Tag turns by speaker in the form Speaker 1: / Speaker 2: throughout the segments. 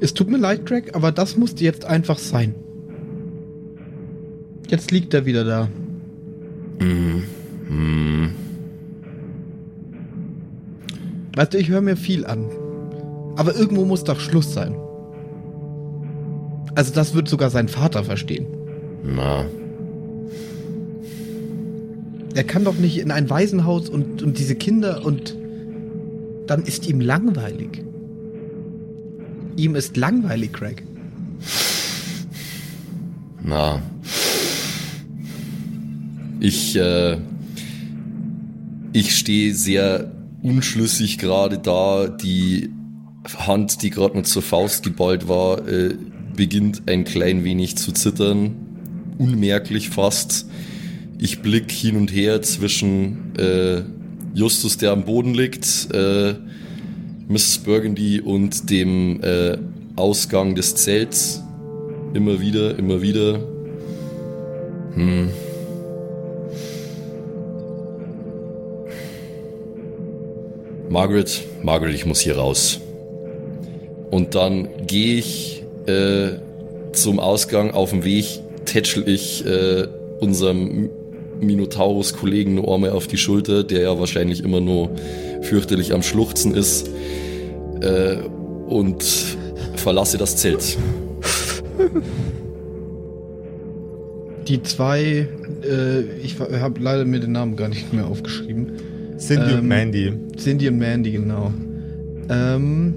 Speaker 1: Es tut mir leid, Greg, aber das musste jetzt einfach sein. Jetzt liegt er wieder da.
Speaker 2: Mm. Mm.
Speaker 1: Weißt du, ich höre mir viel an. Aber irgendwo muss doch Schluss sein. Also das wird sogar sein Vater verstehen.
Speaker 2: Na.
Speaker 1: Er kann doch nicht in ein Waisenhaus und, und diese Kinder und dann ist ihm langweilig. Ihm ist langweilig, Craig.
Speaker 2: Na. Ich, äh, ich stehe sehr unschlüssig gerade da. Die Hand, die gerade noch zur Faust geballt war, äh, beginnt ein klein wenig zu zittern. Unmerklich fast. Ich blick hin und her zwischen äh, Justus, der am Boden liegt, äh, Mrs. Burgundy und dem äh, Ausgang des Zelts. Immer wieder, immer wieder. Hm. Margaret, Margaret, ich muss hier raus. Und dann gehe ich äh, zum Ausgang auf dem Weg, tätschel ich äh, unserem Minotaurus-Kollegen eine Orme auf die Schulter, der ja wahrscheinlich immer nur fürchterlich am Schluchzen ist, äh, und verlasse das Zelt.
Speaker 1: Die zwei, äh, ich habe leider mir den Namen gar nicht mehr aufgeschrieben.
Speaker 3: Cindy ähm, und Mandy.
Speaker 1: Cindy und Mandy, genau. Ähm,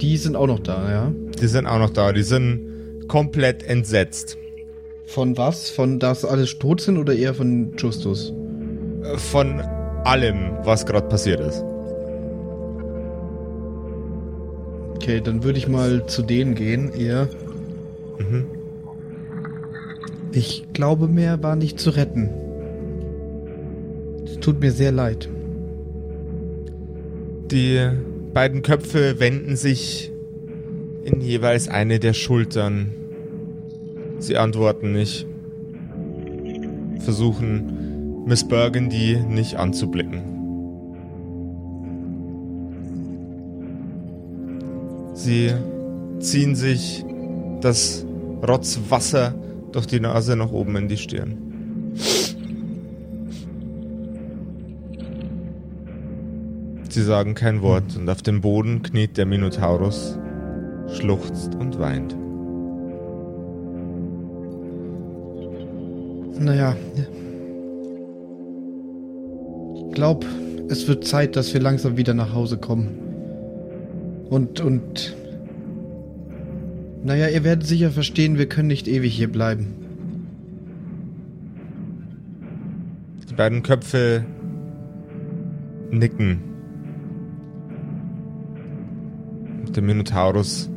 Speaker 1: die sind auch noch da, ja?
Speaker 3: Die sind auch noch da. Die sind komplett entsetzt.
Speaker 1: Von was? Von dass alles tot sind oder eher von Justus?
Speaker 3: Von allem, was gerade passiert ist.
Speaker 1: Okay, dann würde ich mal zu denen gehen, eher. Mhm. Ich glaube, mehr war nicht zu retten. Es tut mir sehr leid.
Speaker 3: Die beiden Köpfe wenden sich in jeweils eine der Schultern. Sie antworten nicht. Versuchen Miss Burgundy nicht anzublicken. Sie ziehen sich das Rotzwasser durch die Nase nach oben in die Stirn. Sie sagen kein Wort und auf dem Boden kniet der Minotaurus, schluchzt und weint.
Speaker 1: Naja. Ich glaube, es wird Zeit, dass wir langsam wieder nach Hause kommen. Und, und. Naja, ihr werdet sicher verstehen, wir können nicht ewig hier bleiben.
Speaker 3: Die beiden Köpfe nicken. Der Minotaurus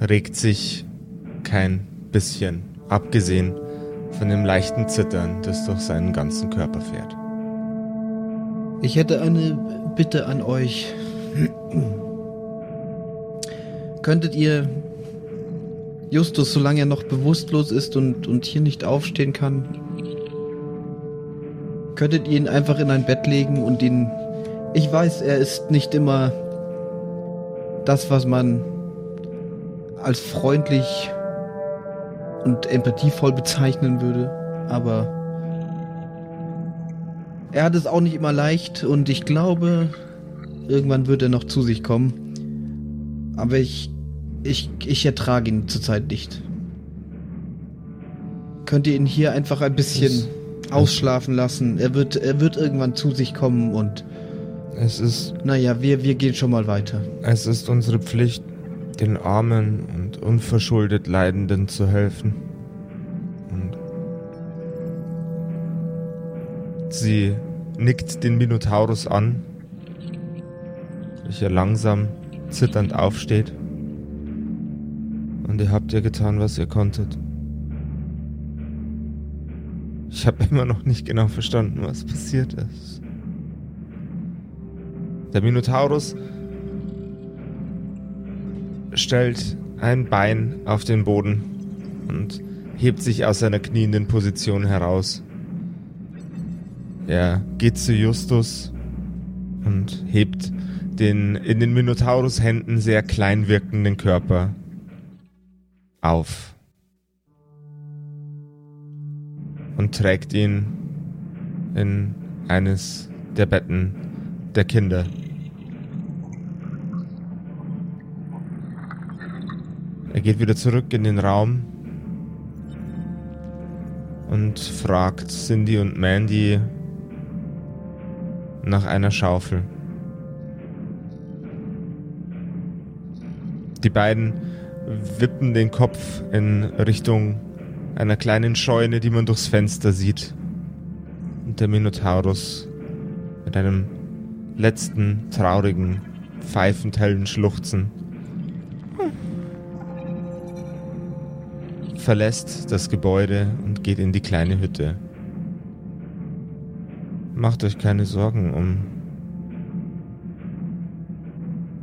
Speaker 3: regt sich kein bisschen, abgesehen von dem leichten Zittern, das durch seinen ganzen Körper fährt.
Speaker 1: Ich hätte eine Bitte an euch. Könntet ihr Justus, solange er noch bewusstlos ist und, und hier nicht aufstehen kann, könntet ihr ihn einfach in ein Bett legen und ihn... Ich weiß, er ist nicht immer das, was man als freundlich und empathievoll bezeichnen würde, aber er hat es auch nicht immer leicht und ich glaube, irgendwann wird er noch zu sich kommen. Aber ich, ich, ich ertrage ihn zurzeit nicht. Könnt ihr ihn hier einfach ein bisschen das, ausschlafen lassen? Er wird, er wird irgendwann zu sich kommen und
Speaker 3: es ist.
Speaker 1: Naja, wir, wir gehen schon mal weiter.
Speaker 3: Es ist unsere Pflicht, den Armen und unverschuldet Leidenden zu helfen. Und sie nickt den Minotaurus an, welcher langsam zitternd aufsteht. Und ihr habt ja getan, was ihr konntet. Ich habe immer noch nicht genau verstanden, was passiert ist. Der Minotaurus stellt ein Bein auf den Boden und hebt sich aus seiner knienden Position heraus. Er geht zu Justus und hebt den in den Minotaurus-Händen sehr klein wirkenden Körper auf und trägt ihn in eines der Betten der Kinder. Er geht wieder zurück in den Raum und fragt Cindy und Mandy nach einer Schaufel. Die beiden wippen den Kopf in Richtung einer kleinen Scheune, die man durchs Fenster sieht. Und der Minotaurus mit einem letzten traurigen, pfeifend hellen Schluchzen verlässt das Gebäude und geht in die kleine Hütte. Macht euch keine Sorgen um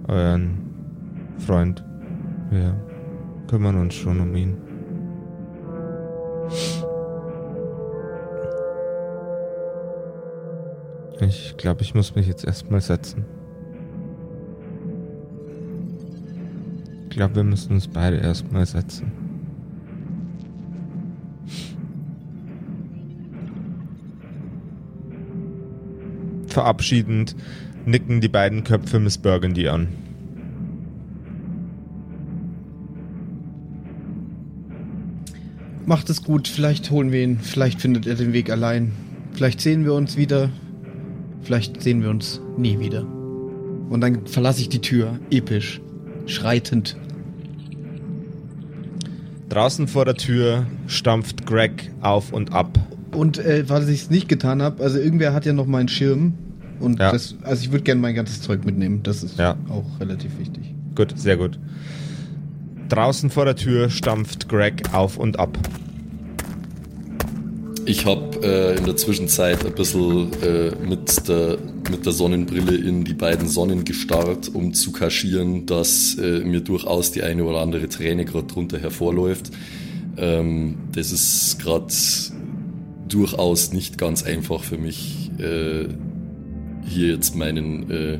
Speaker 3: euren Freund. Wir kümmern uns schon um ihn. Ich glaube, ich muss mich jetzt erstmal setzen. Ich glaube, wir müssen uns beide erstmal setzen. Verabschiedend nicken die beiden Köpfe Miss Burgundy an.
Speaker 1: Macht es gut, vielleicht holen wir ihn, vielleicht findet er den Weg allein. Vielleicht sehen wir uns wieder, vielleicht sehen wir uns nie wieder. Und dann verlasse ich die Tür, episch, schreitend.
Speaker 3: Draußen vor der Tür stampft Greg auf und ab.
Speaker 1: Und äh, weil ich es nicht getan habe, also irgendwer hat ja noch meinen Schirm. Und
Speaker 3: Ja.
Speaker 1: das, also ich würde gerne mein ganzes Zeug mitnehmen. Das ist
Speaker 3: Ja.
Speaker 1: auch relativ wichtig.
Speaker 3: Gut, sehr gut. Draußen vor der Tür stampft Greg auf und ab.
Speaker 2: Ich habe äh, in der Zwischenzeit ein bisschen äh, mit, der, mit der Sonnenbrille in die beiden Sonnen gestarrt, um zu kaschieren, dass äh, mir durchaus die eine oder andere Träne gerade drunter hervorläuft. Ähm, das ist gerade durchaus nicht ganz einfach für mich, äh, hier jetzt meinen... Äh,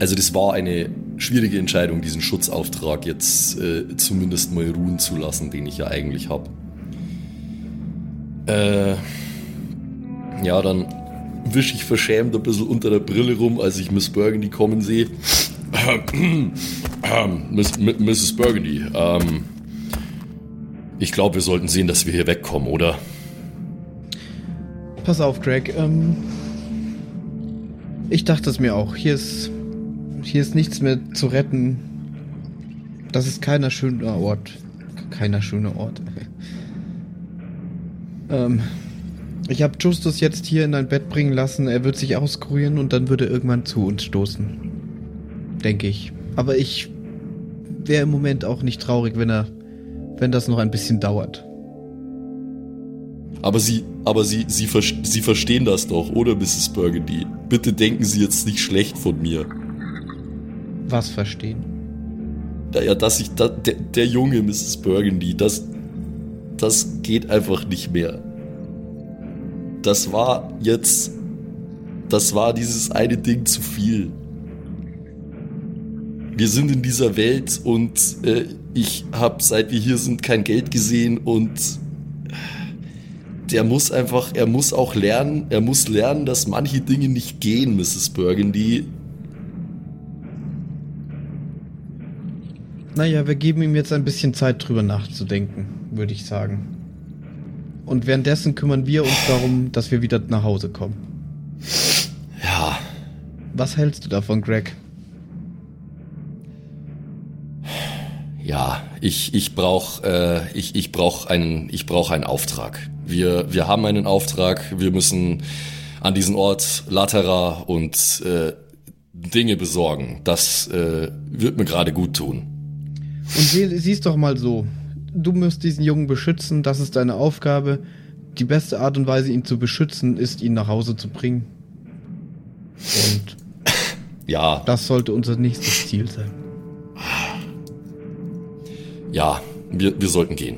Speaker 2: also das war eine schwierige Entscheidung, diesen Schutzauftrag jetzt äh, zumindest mal ruhen zu lassen, den ich ja eigentlich habe. Äh, ja, dann wische ich verschämt ein bisschen unter der Brille rum, als ich Miss Burgundy kommen sehe. Miss, Mrs. Burgundy, ähm, ich glaube, wir sollten sehen, dass wir hier wegkommen, oder?
Speaker 1: Pass auf, Greg. Ähm, ich dachte es mir auch. Hier ist, hier ist nichts mehr zu retten. Das ist keiner schöner Ort. Keiner schöner Ort. ähm, ich habe Justus jetzt hier in ein Bett bringen lassen. Er wird sich auskurieren und dann würde er irgendwann zu uns stoßen. Denke ich. Aber ich wäre im Moment auch nicht traurig, wenn er, wenn das noch ein bisschen dauert.
Speaker 2: Aber Sie, aber Sie, Sie, Sie verstehen das doch, oder, Mrs. Burgundy? Bitte denken Sie jetzt nicht schlecht von mir.
Speaker 1: Was verstehen?
Speaker 2: Ja, dass ich, da, der, der Junge, Mrs. Burgundy, das, das geht einfach nicht mehr. Das war jetzt, das war dieses eine Ding zu viel. Wir sind in dieser Welt und äh, ich habe, seit wir hier sind, kein Geld gesehen und der muss einfach, er muss auch lernen, er muss lernen, dass manche Dinge nicht gehen, Mrs. Burgundy.
Speaker 1: Naja, wir geben ihm jetzt ein bisschen Zeit drüber nachzudenken, würde ich sagen. Und währenddessen kümmern wir uns darum, dass wir wieder nach Hause kommen.
Speaker 2: Ja,
Speaker 1: Was hältst du davon, Greg?
Speaker 2: Ja, ich, ich brauche äh, ich, ich brauch einen, ich brauch einen Auftrag. Wir, wir haben einen Auftrag, wir müssen an diesen Ort Latera und äh, Dinge besorgen. Das äh, wird mir gerade gut tun.
Speaker 1: Und sie, siehst doch mal so. Du musst diesen Jungen beschützen, das ist deine Aufgabe. Die beste Art und Weise, ihn zu beschützen, ist, ihn nach Hause zu bringen. Und
Speaker 2: Ja,
Speaker 1: das sollte unser nächstes Ziel sein.
Speaker 2: ja, wir, wir sollten gehen.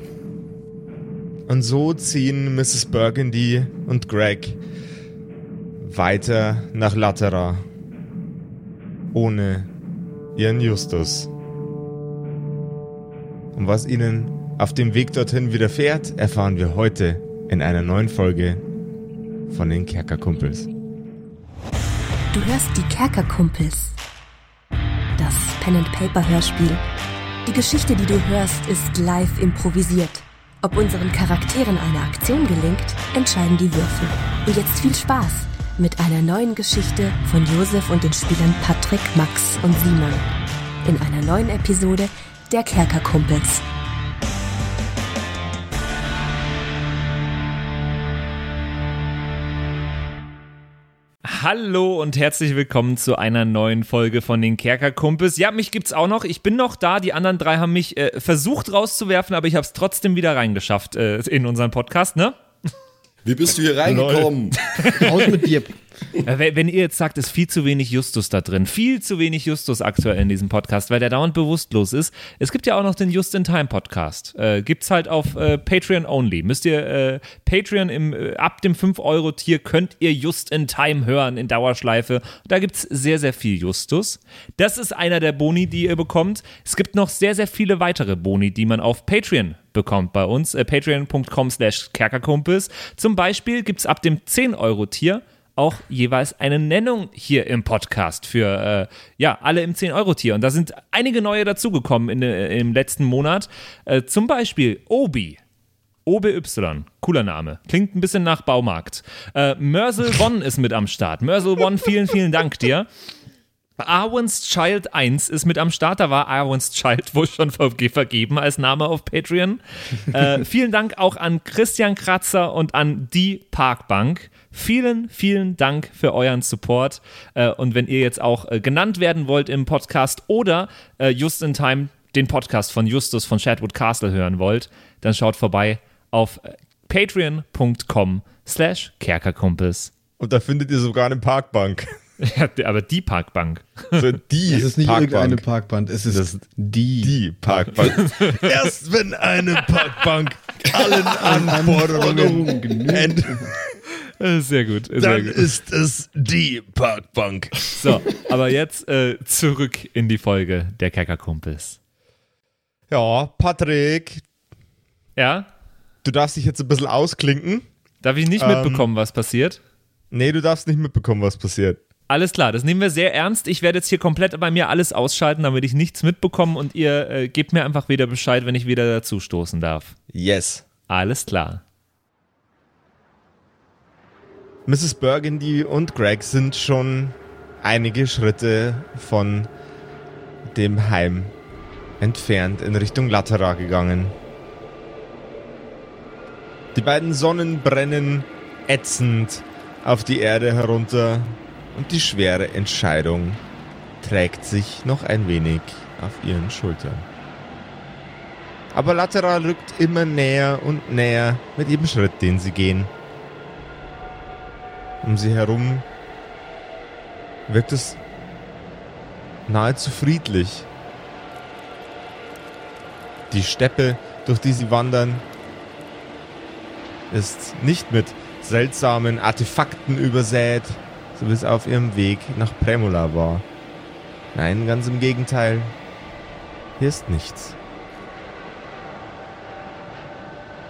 Speaker 3: Und so ziehen Mrs. Burgundy und Greg weiter nach Latera. ohne ihren Justus. Und was ihnen auf dem Weg dorthin widerfährt, erfahren wir heute in einer neuen Folge von den Kerkerkumpels.
Speaker 4: Du hörst die Kerkerkumpels. Das Pen-and-Paper-Hörspiel. Die Geschichte, die du hörst, ist live improvisiert. Ob unseren Charakteren eine Aktion gelingt, entscheiden die Würfel. Und jetzt viel Spaß mit einer neuen Geschichte von Josef und den Spielern Patrick, Max und Simon. In einer neuen Episode der Kerkerkumpels.
Speaker 5: Hallo und herzlich willkommen zu einer neuen Folge von den Kerkerkumpels. Ja, mich gibt's auch noch. Ich bin noch da. Die anderen drei haben mich äh, versucht rauszuwerfen, aber ich habe es trotzdem wieder reingeschafft äh, in unseren Podcast, ne?
Speaker 2: Wie bist du hier reingekommen?
Speaker 1: Raus mit dir.
Speaker 5: Äh, Wenn ihr jetzt sagt, ist viel zu wenig Justus da drin, viel zu wenig Justus aktuell in diesem Podcast, weil der dauernd bewusstlos ist. Es gibt ja auch noch den Just-in-Time-Podcast. Äh, gibt's halt auf äh, Patreon only. Müsst ihr äh, Patreon im, äh, ab dem 5-Euro-Tier könnt ihr Just-in-Time hören in Dauerschleife. Da gibt's sehr, sehr viel Justus. Das ist einer der Boni, die ihr bekommt. Es gibt noch sehr, sehr viele weitere Boni, die man auf Patreon bekommt bei uns. Äh, Patreon.com slash Kerkerkumpels. Zum Beispiel gibt's ab dem 10-Euro-Tier auch jeweils eine Nennung hier im Podcast für äh, ja alle im 10-Euro-Tier. Und da sind einige neue dazugekommen in, äh, im letzten Monat. Äh, zum Beispiel Obi. OBY, cooler Name. Klingt ein bisschen nach Baumarkt. Äh, Mörsel One ist mit am Start. Mörsel One, vielen, vielen Dank dir. Arwen's Child 1 ist mit am Start. Da war Arwen's Child wohl schon verge vergeben als Name auf Patreon. äh, vielen Dank auch an Christian Kratzer und an die Parkbank. Vielen, vielen Dank für euren Support. Äh, und wenn ihr jetzt auch äh, genannt werden wollt im Podcast oder äh, just in time den Podcast von Justus von Shadwood Castle hören wollt, dann schaut vorbei auf patreon.com slash kerkerkumpels.
Speaker 3: Und da findet ihr sogar eine Parkbank.
Speaker 5: Ja, aber die Parkbank.
Speaker 3: So die
Speaker 1: Es ist nicht
Speaker 3: Parkbank.
Speaker 1: irgendeine Parkband, es ist die.
Speaker 3: Die Parkbank. Erst wenn eine Parkbank allen Anforderungen
Speaker 1: genügt.
Speaker 5: Äh, Sehr gut, sehr
Speaker 3: dann
Speaker 5: gut.
Speaker 3: ist es die Parkbank.
Speaker 5: So, aber jetzt äh, zurück in die Folge der Kerkerkumpels.
Speaker 3: Ja, Patrick,
Speaker 5: Ja?
Speaker 3: du darfst dich jetzt ein bisschen ausklinken.
Speaker 5: Darf ich nicht
Speaker 3: Ähm.
Speaker 5: mitbekommen, was passiert?
Speaker 3: Nee, du darfst nicht mitbekommen, was passiert.
Speaker 5: Alles klar, das nehmen wir sehr ernst. Ich werde jetzt hier komplett bei mir alles ausschalten, damit ich nichts mitbekomme und ihr äh, gebt mir einfach wieder Bescheid, wenn ich wieder dazu stoßen darf.
Speaker 3: Yes.
Speaker 5: Alles klar.
Speaker 3: Mrs. Burgundy und Greg sind schon einige Schritte von dem Heim entfernt in Richtung Latera gegangen. Die beiden Sonnen brennen ätzend auf die Erde herunter und die schwere Entscheidung trägt sich noch ein wenig auf ihren Schultern. Aber Latera rückt immer näher und näher mit jedem Schritt, den sie gehen. Um sie herum wirkt es nahezu friedlich. Die Steppe, durch die sie wandern, ist nicht mit seltsamen Artefakten übersät, so wie es auf ihrem Weg nach Premola war. Nein, ganz im Gegenteil. Hier ist nichts.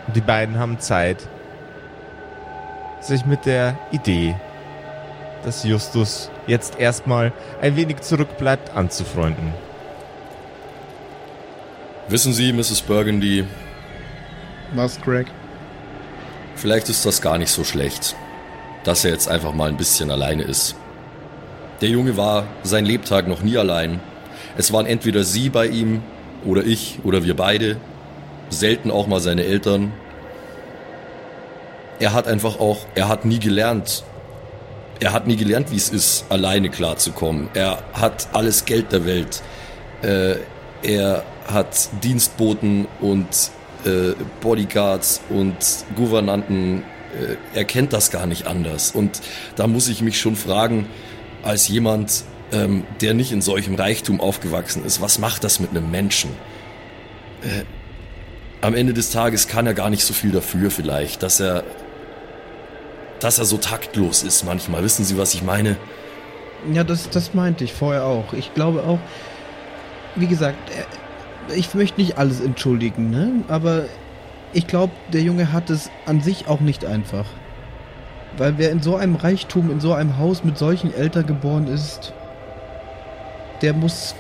Speaker 3: Und die beiden haben Zeit, sich mit der Idee, dass Justus jetzt erstmal ein wenig zurückbleibt, anzufreunden.
Speaker 2: Wissen Sie, Mrs. Burgundy,
Speaker 1: Was, Greg?
Speaker 2: vielleicht ist das gar nicht so schlecht, dass er jetzt einfach mal ein bisschen alleine ist. Der Junge war sein Lebtag noch nie allein. Es waren entweder Sie bei ihm oder ich oder wir beide, selten auch mal seine Eltern. Er hat einfach auch, er hat nie gelernt, er hat nie gelernt, wie es ist, alleine klarzukommen. Er hat alles Geld der Welt. Äh, er hat Dienstboten und äh, Bodyguards und Gouvernanten. Äh, er kennt das gar nicht anders. Und da muss ich mich schon fragen, als jemand, ähm, der nicht in solchem Reichtum aufgewachsen ist, was macht das mit einem Menschen? Äh, am Ende des Tages kann er gar nicht so viel dafür vielleicht, dass er dass er so taktlos ist manchmal. Wissen Sie, was ich meine?
Speaker 1: Ja, das, das meinte ich vorher auch. Ich glaube auch, wie gesagt, äh, ich möchte nicht alles entschuldigen, ne? Aber ich glaube, der Junge hat es an sich auch nicht einfach. Weil wer in so einem Reichtum, in so einem Haus mit solchen Eltern geboren ist, der muss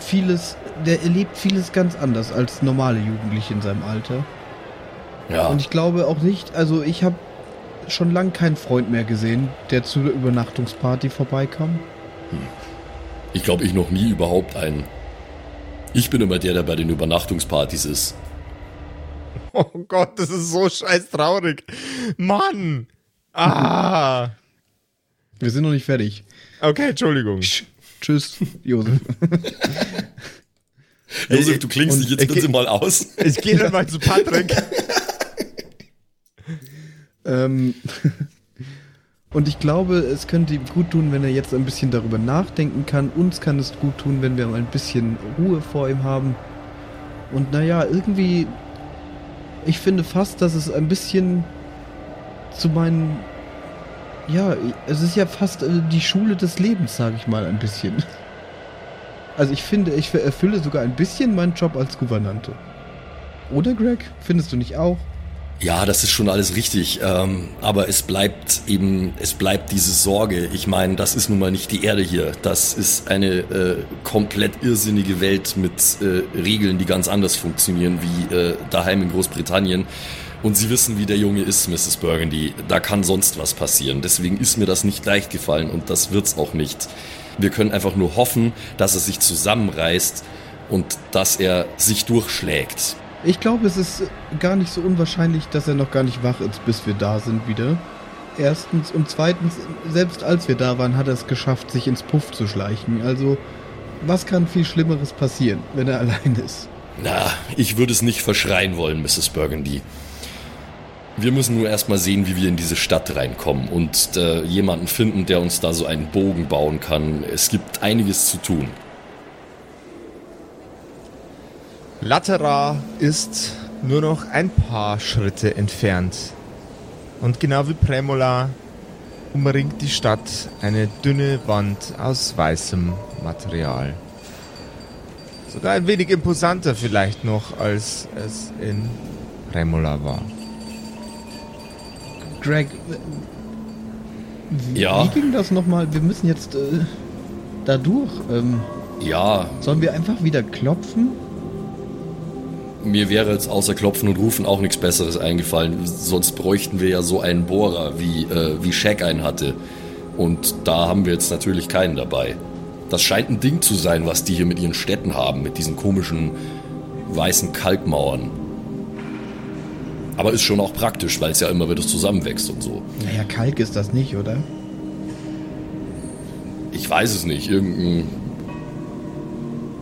Speaker 1: vieles, der erlebt vieles ganz anders als normale Jugendliche in seinem Alter.
Speaker 2: Ja,
Speaker 1: Und ich glaube auch nicht, also ich habe schon lange keinen Freund mehr gesehen, der zu der Übernachtungsparty vorbeikam.
Speaker 2: ich glaube, ich noch nie überhaupt einen. Ich bin immer der, der bei den Übernachtungspartys ist.
Speaker 3: Oh Gott, das ist so scheiß traurig. Mann! Ah!
Speaker 1: Wir sind noch nicht fertig.
Speaker 3: Okay, Entschuldigung.
Speaker 1: Tschüss, Josef.
Speaker 2: Josef, du klingst dich jetzt
Speaker 3: ich-
Speaker 2: bitte mal aus.
Speaker 3: Ich gehe dann mal zu Patrick.
Speaker 1: ähm, und ich glaube, es könnte ihm gut tun, wenn er jetzt ein bisschen darüber nachdenken kann. Uns kann es gut tun, wenn wir ein bisschen Ruhe vor ihm haben. Und naja, irgendwie, ich finde fast, dass es ein bisschen zu meinen, ja, es ist ja fast äh, die Schule des Lebens, sage ich mal ein bisschen. Also ich finde, ich erfülle sogar ein bisschen meinen Job als Gouvernante. Oder Greg? Findest du nicht auch?
Speaker 2: Ja, das ist schon alles richtig. Ähm, aber es bleibt eben, es bleibt diese Sorge. Ich meine, das ist nun mal nicht die Erde hier. Das ist eine äh, komplett irrsinnige Welt mit äh, Regeln, die ganz anders funktionieren wie äh, daheim in Großbritannien. Und Sie wissen, wie der Junge ist, Mrs. Burgundy. Da kann sonst was passieren. Deswegen ist mir das nicht leicht gefallen und das wird's auch nicht. Wir können einfach nur hoffen, dass er sich zusammenreißt und dass er sich durchschlägt.
Speaker 1: Ich glaube, es ist gar nicht so unwahrscheinlich, dass er noch gar nicht wach ist, bis wir da sind wieder. Erstens und zweitens, selbst als wir da waren, hat er es geschafft, sich ins Puff zu schleichen. Also, was kann viel Schlimmeres passieren, wenn er allein ist?
Speaker 2: Na, ich würde es nicht verschreien wollen, Mrs. Burgundy. Wir müssen nur erstmal sehen, wie wir in diese Stadt reinkommen und äh, jemanden finden, der uns da so einen Bogen bauen kann. Es gibt einiges zu tun.
Speaker 3: Latera ist nur noch ein paar Schritte entfernt. Und genau wie Premola umringt die Stadt eine dünne Wand aus weißem Material. Sogar ein wenig imposanter vielleicht noch, als es in Premola war.
Speaker 1: Greg, wie,
Speaker 2: Ja?
Speaker 1: wie ging das nochmal? Wir müssen jetzt äh, da durch. Ähm,
Speaker 2: Ja,
Speaker 1: sollen wir einfach wieder klopfen?
Speaker 2: Mir wäre jetzt außer Klopfen und Rufen auch nichts Besseres eingefallen. Sonst bräuchten wir ja so einen Bohrer, wie, äh, wie Shaq einen hatte. Und da haben wir jetzt natürlich keinen dabei. Das scheint ein Ding zu sein, was die hier mit ihren Städten haben, mit diesen komischen weißen Kalkmauern. Aber ist schon auch praktisch, weil es ja immer wieder zusammenwächst und so.
Speaker 1: Naja, Kalk ist das nicht, oder?
Speaker 2: Ich weiß es nicht. Irgendein.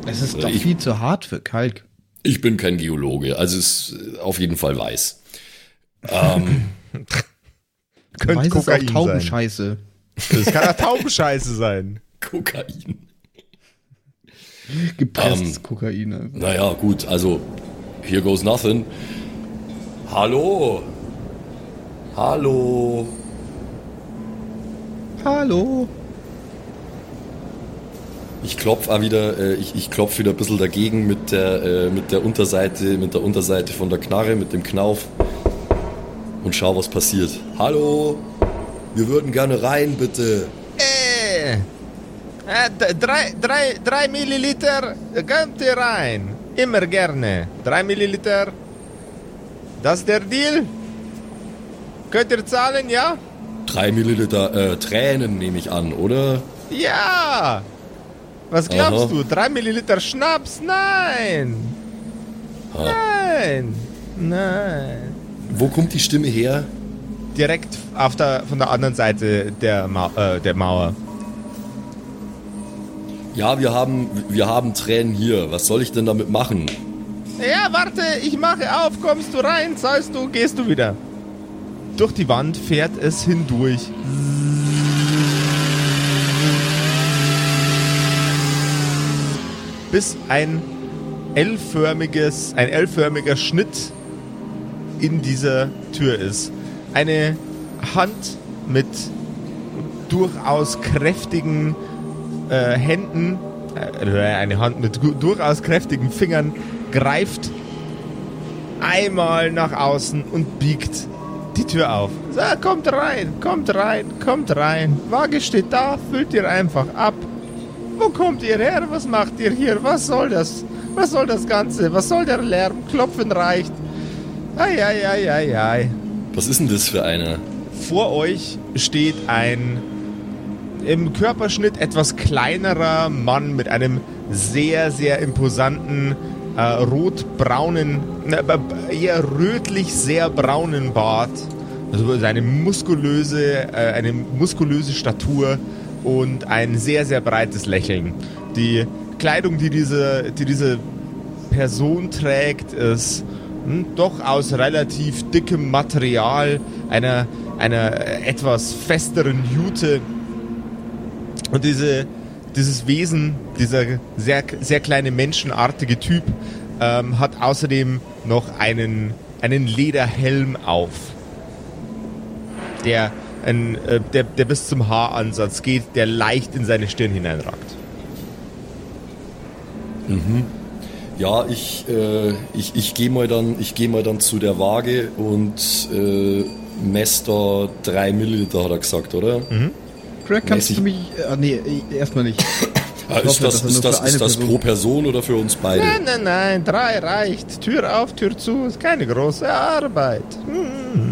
Speaker 1: Es ist doch
Speaker 2: ich-
Speaker 1: viel zu hart für Kalk.
Speaker 2: Ich bin kein Geologe, also es ist auf jeden Fall weiß. Ähm,
Speaker 3: Könnte
Speaker 1: Weiß ist auch
Speaker 3: Kokain sein.
Speaker 1: Taubenscheiße.
Speaker 3: Das kann auch Taubenscheiße sein.
Speaker 2: Kokain.
Speaker 1: Gepresstes
Speaker 2: Ähm,
Speaker 1: Kokain.
Speaker 2: Naja, gut, also here goes nothing. Hallo. Hallo.
Speaker 1: Hallo.
Speaker 2: Ich klopf auch wieder, äh, ich, ich klopf wieder ein bisschen dagegen mit der, äh, mit der Unterseite, mit der Unterseite von der Knarre, mit dem Knauf und schau, was passiert. Hallo. Wir würden gerne rein, bitte.
Speaker 3: Äh, äh, drei, drei, drei Milliliter, äh, kommt ihr rein. Immer gerne. Drei Milliliter. Das ist der Deal? Könnt ihr zahlen, ja?
Speaker 2: Drei Milliliter äh, Tränen nehme ich an, oder?
Speaker 3: Ja! Was glaubst
Speaker 2: Aha.
Speaker 3: du? Drei Milliliter Schnaps? Nein!
Speaker 2: Ha.
Speaker 3: Nein! Nein!
Speaker 2: Wo kommt die Stimme her?
Speaker 3: Direkt auf der, von der anderen Seite der, Mau äh, der Mauer.
Speaker 2: Ja, wir haben, wir haben Tränen hier. Was soll ich denn damit machen?
Speaker 3: Ja, warte, ich mache auf, kommst du rein, zahlst du, gehst du wieder. Durch die Wand fährt es hindurch. Bis ein L-förmiges, ein L-förmiger Schnitt in dieser Tür ist. Eine Hand mit durchaus kräftigen äh, Händen, äh, eine Hand mit durchaus kräftigen Fingern, greift einmal nach außen und biegt die Tür auf. So, kommt rein, kommt rein, kommt rein. Waage steht da, füllt ihr einfach ab. Wo kommt ihr her? Was macht ihr hier? Was soll das? Was soll das Ganze? Was soll der Lärm? Klopfen reicht. Ei, ei, ei, ei, ei.
Speaker 2: Was ist denn das für einer?
Speaker 3: Vor euch steht ein im Körperschnitt etwas kleinerer Mann mit einem sehr, sehr imposanten äh, rotbraunen, ne, äh, eher rötlich sehr braunen Bart. Also eine muskulöse, äh, eine muskulöse Statur und ein sehr, sehr breites Lächeln. Die Kleidung, die diese, die diese Person trägt, ist hm, doch aus relativ dickem Material, einer, einer etwas festeren Jute. Und diese, dieses Wesen, dieser sehr, sehr kleine menschenartige Typ, ähm, hat außerdem noch einen, einen Lederhelm auf, der, ein, äh, der, der bis zum Haaransatz geht, der leicht in seine Stirn hineinragt.
Speaker 2: Ja, ich, äh, ich, ich gehe mal, dann- ich geh mal dann zu der Waage und äh, messe da 3 Milliliter, hat er gesagt, oder?
Speaker 1: Greg, kannst
Speaker 2: Mäßig.
Speaker 1: du mich. Ah, nee, erstmal nicht.
Speaker 2: Ah, ist das, ist das, ist das pro Person oder für uns beide?
Speaker 3: Nein, nein, nein, drei reicht. Tür auf, Tür zu, ist keine große Arbeit. Hm.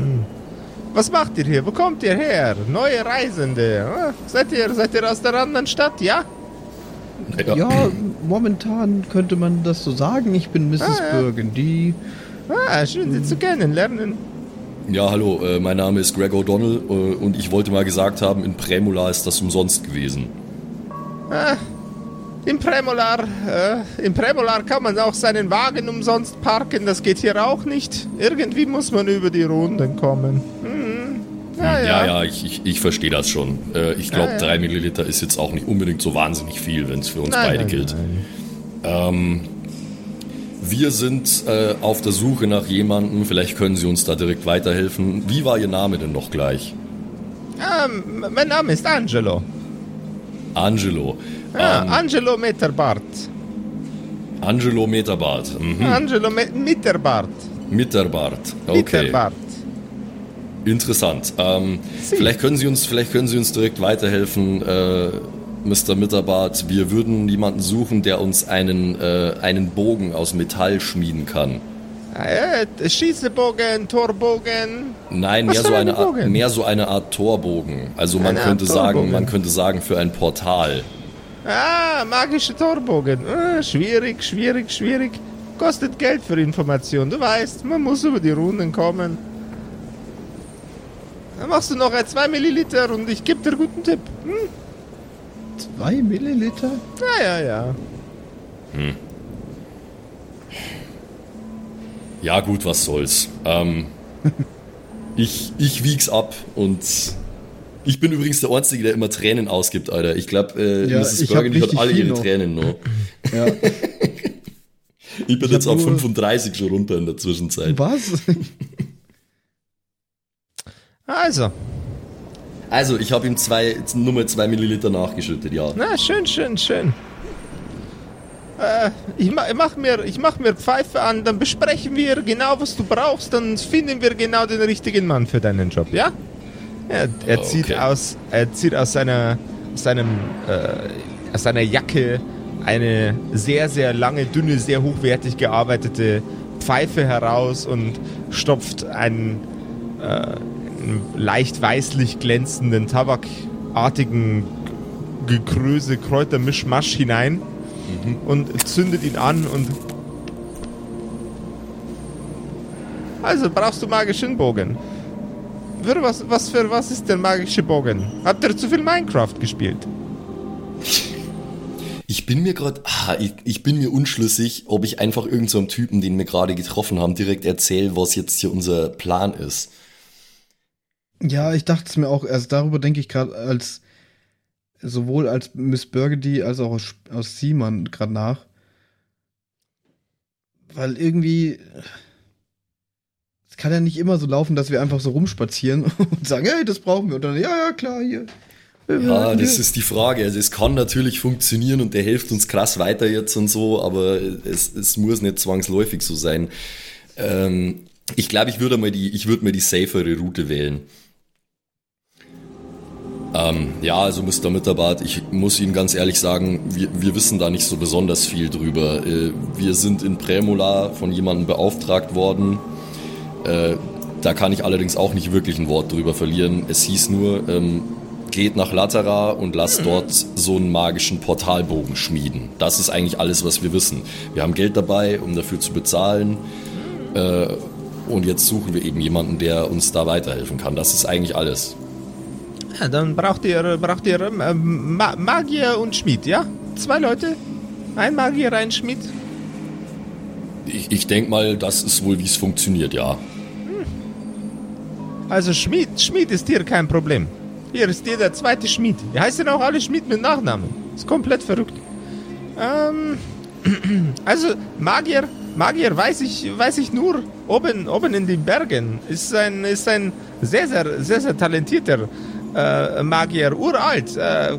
Speaker 3: Was macht ihr hier? Wo kommt ihr her? Neue Reisende. Ah, Seid ihr, seid ihr aus der anderen Stadt? Ja?
Speaker 1: Ja, momentan könnte man das so sagen. Ich bin Mrs.
Speaker 3: Ah, ja.
Speaker 1: Burgundy.
Speaker 3: Ah, schön, Sie zu kennenlernen.
Speaker 2: Ja, hallo, äh, mein Name ist Greg O'Donnell äh, und ich wollte mal gesagt haben, in Premula ist das umsonst gewesen.
Speaker 3: Ah, im Prämolar, äh, im Prämolar kann man auch seinen Wagen umsonst parken. Das geht hier auch nicht. Irgendwie muss man über die Runden kommen. Hm. Ja, ja.
Speaker 2: Ja, ja, ich, ich, ich verstehe das schon. Äh, ich glaube,
Speaker 3: Ja.
Speaker 2: 3 Milliliter ist jetzt auch nicht unbedingt so wahnsinnig viel, wenn es für uns
Speaker 3: Nein,
Speaker 2: beide
Speaker 3: nein,
Speaker 2: gilt.
Speaker 3: nein.
Speaker 2: Wir sind äh, auf der Suche nach jemandem, vielleicht können Sie uns da direkt weiterhelfen. Wie war Ihr Name denn noch gleich?
Speaker 3: Ähm, mein Name ist Angelo.
Speaker 2: Angelo.
Speaker 3: Ja,
Speaker 2: Ähm,
Speaker 3: Angelo Mitterbart.
Speaker 2: Angelo Meterbart. Mhm.
Speaker 3: Angelo Me Mitterbart.
Speaker 2: Mitterbart. Okay.
Speaker 3: Mitterbart.
Speaker 2: Interessant. Ähm, vielleicht können Sie uns, vielleicht können Sie uns direkt weiterhelfen, äh, Mr. Mitterbart. Wir würden jemanden suchen, der uns einen, äh, einen Bogen aus Metall schmieden kann.
Speaker 3: Äh, Schießebogen, Torbogen.
Speaker 2: Nein, mehr so,
Speaker 3: ein
Speaker 2: eine Art, mehr so eine Art Torbogen. Also man
Speaker 3: Eine
Speaker 2: könnte sagen, man könnte sagen für ein Portal.
Speaker 3: Ah, magische Torbogen. Ah, schwierig, schwierig, schwierig. Kostet Geld für Information. Du weißt, man muss über die Runden kommen. Dann machst du noch ein 2 Milliliter und ich gebe dir einen guten Tipp. Hm?
Speaker 1: Zwei Milliliter?
Speaker 3: Ja, ja, ja.
Speaker 2: Ja gut, was soll's. Ähm, ich, ich wieg's ab und ich bin übrigens der Einzige, der immer Tränen ausgibt, Alter. Ich glaube, äh,
Speaker 1: Ja,
Speaker 2: Mrs. Burgundy hat alle ihre
Speaker 1: noch.
Speaker 2: Tränen noch.
Speaker 1: Ja.
Speaker 2: Ich bin
Speaker 1: Ich
Speaker 2: jetzt auf
Speaker 1: nur-
Speaker 2: 35 schon runter in der Zwischenzeit.
Speaker 1: Was?
Speaker 3: Also,
Speaker 2: Also, ich habe ihm zwei, Nummer 2 Milliliter nachgeschüttet, ja.
Speaker 3: na, schön, schön, schön. Äh, ich, ma ich, mach mir, ich mach mir Pfeife an, dann besprechen wir genau, was du brauchst, dann finden wir genau den richtigen Mann für deinen Job, ja? Er, er,
Speaker 2: Oh,
Speaker 3: zieht,
Speaker 2: okay.
Speaker 3: aus, er zieht aus seiner, aus seinem, äh, aus seiner Jacke eine sehr, sehr lange, dünne, sehr hochwertig gearbeitete Pfeife heraus und stopft einen, äh, einen leicht weißlich glänzenden, tabakartigen Gekröse, Kräutermischmasch hinein und zündet ihn an und. Also brauchst du magischen Bogen. Für was, was für was ist der magische Bogen? Habt ihr zu viel Minecraft gespielt?
Speaker 2: Ich bin mir gerade, ah, ich, ich bin mir unschlüssig, ob ich einfach irgendeinem so Typen, den wir gerade getroffen haben, direkt erzähle, was jetzt hier unser Plan ist.
Speaker 1: Ja, ich dachte es mir auch erst darüber denke ich gerade als sowohl als Miss Burgundy als auch aus, aus Seaman gerade nach. Weil irgendwie es kann ja nicht immer so laufen, dass wir einfach so rumspazieren und sagen, hey, das brauchen wir und dann ja, ja, klar, hier.
Speaker 2: Ja, das ist die Frage. Also es kann natürlich funktionieren und der hilft uns krass weiter jetzt und so, aber es, es muss nicht zwangsläufig so sein. Ähm, ich glaube, ich würde mal die, ich würde mal die safere Route wählen. Ähm, ja, also Mr. Mitterbart, ich muss Ihnen ganz ehrlich sagen, wir, wir wissen da nicht so besonders viel drüber. Äh, wir sind in Prämola von jemandem beauftragt worden. Äh, da kann ich allerdings auch nicht wirklich ein Wort drüber verlieren. Es hieß nur, ähm, geht nach Latera und lasst dort so einen magischen Portalbogen schmieden. Das ist eigentlich alles, was wir wissen. Wir haben Geld dabei, um dafür zu bezahlen. Äh, und jetzt suchen wir eben jemanden, der uns da weiterhelfen kann. Das ist eigentlich alles.
Speaker 3: Ja, dann braucht ihr, braucht ihr ähm, Ma Magier und Schmied, ja? Zwei Leute? Ein Magier, ein Schmied?
Speaker 2: Ich, ich denke mal, das ist wohl, wie es funktioniert, ja.
Speaker 3: Also Schmied, Schmied ist hier kein Problem. Hier ist hier der zweite Schmied. Die heißen auch alle Schmied mit Nachnamen. Ist komplett verrückt. Ähm, also Magier, Magier weiß ich, weiß ich nur oben, oben in den Bergen. Ist ein, ist ein sehr, sehr, sehr, sehr talentierter äh, Magier, uralt, äh,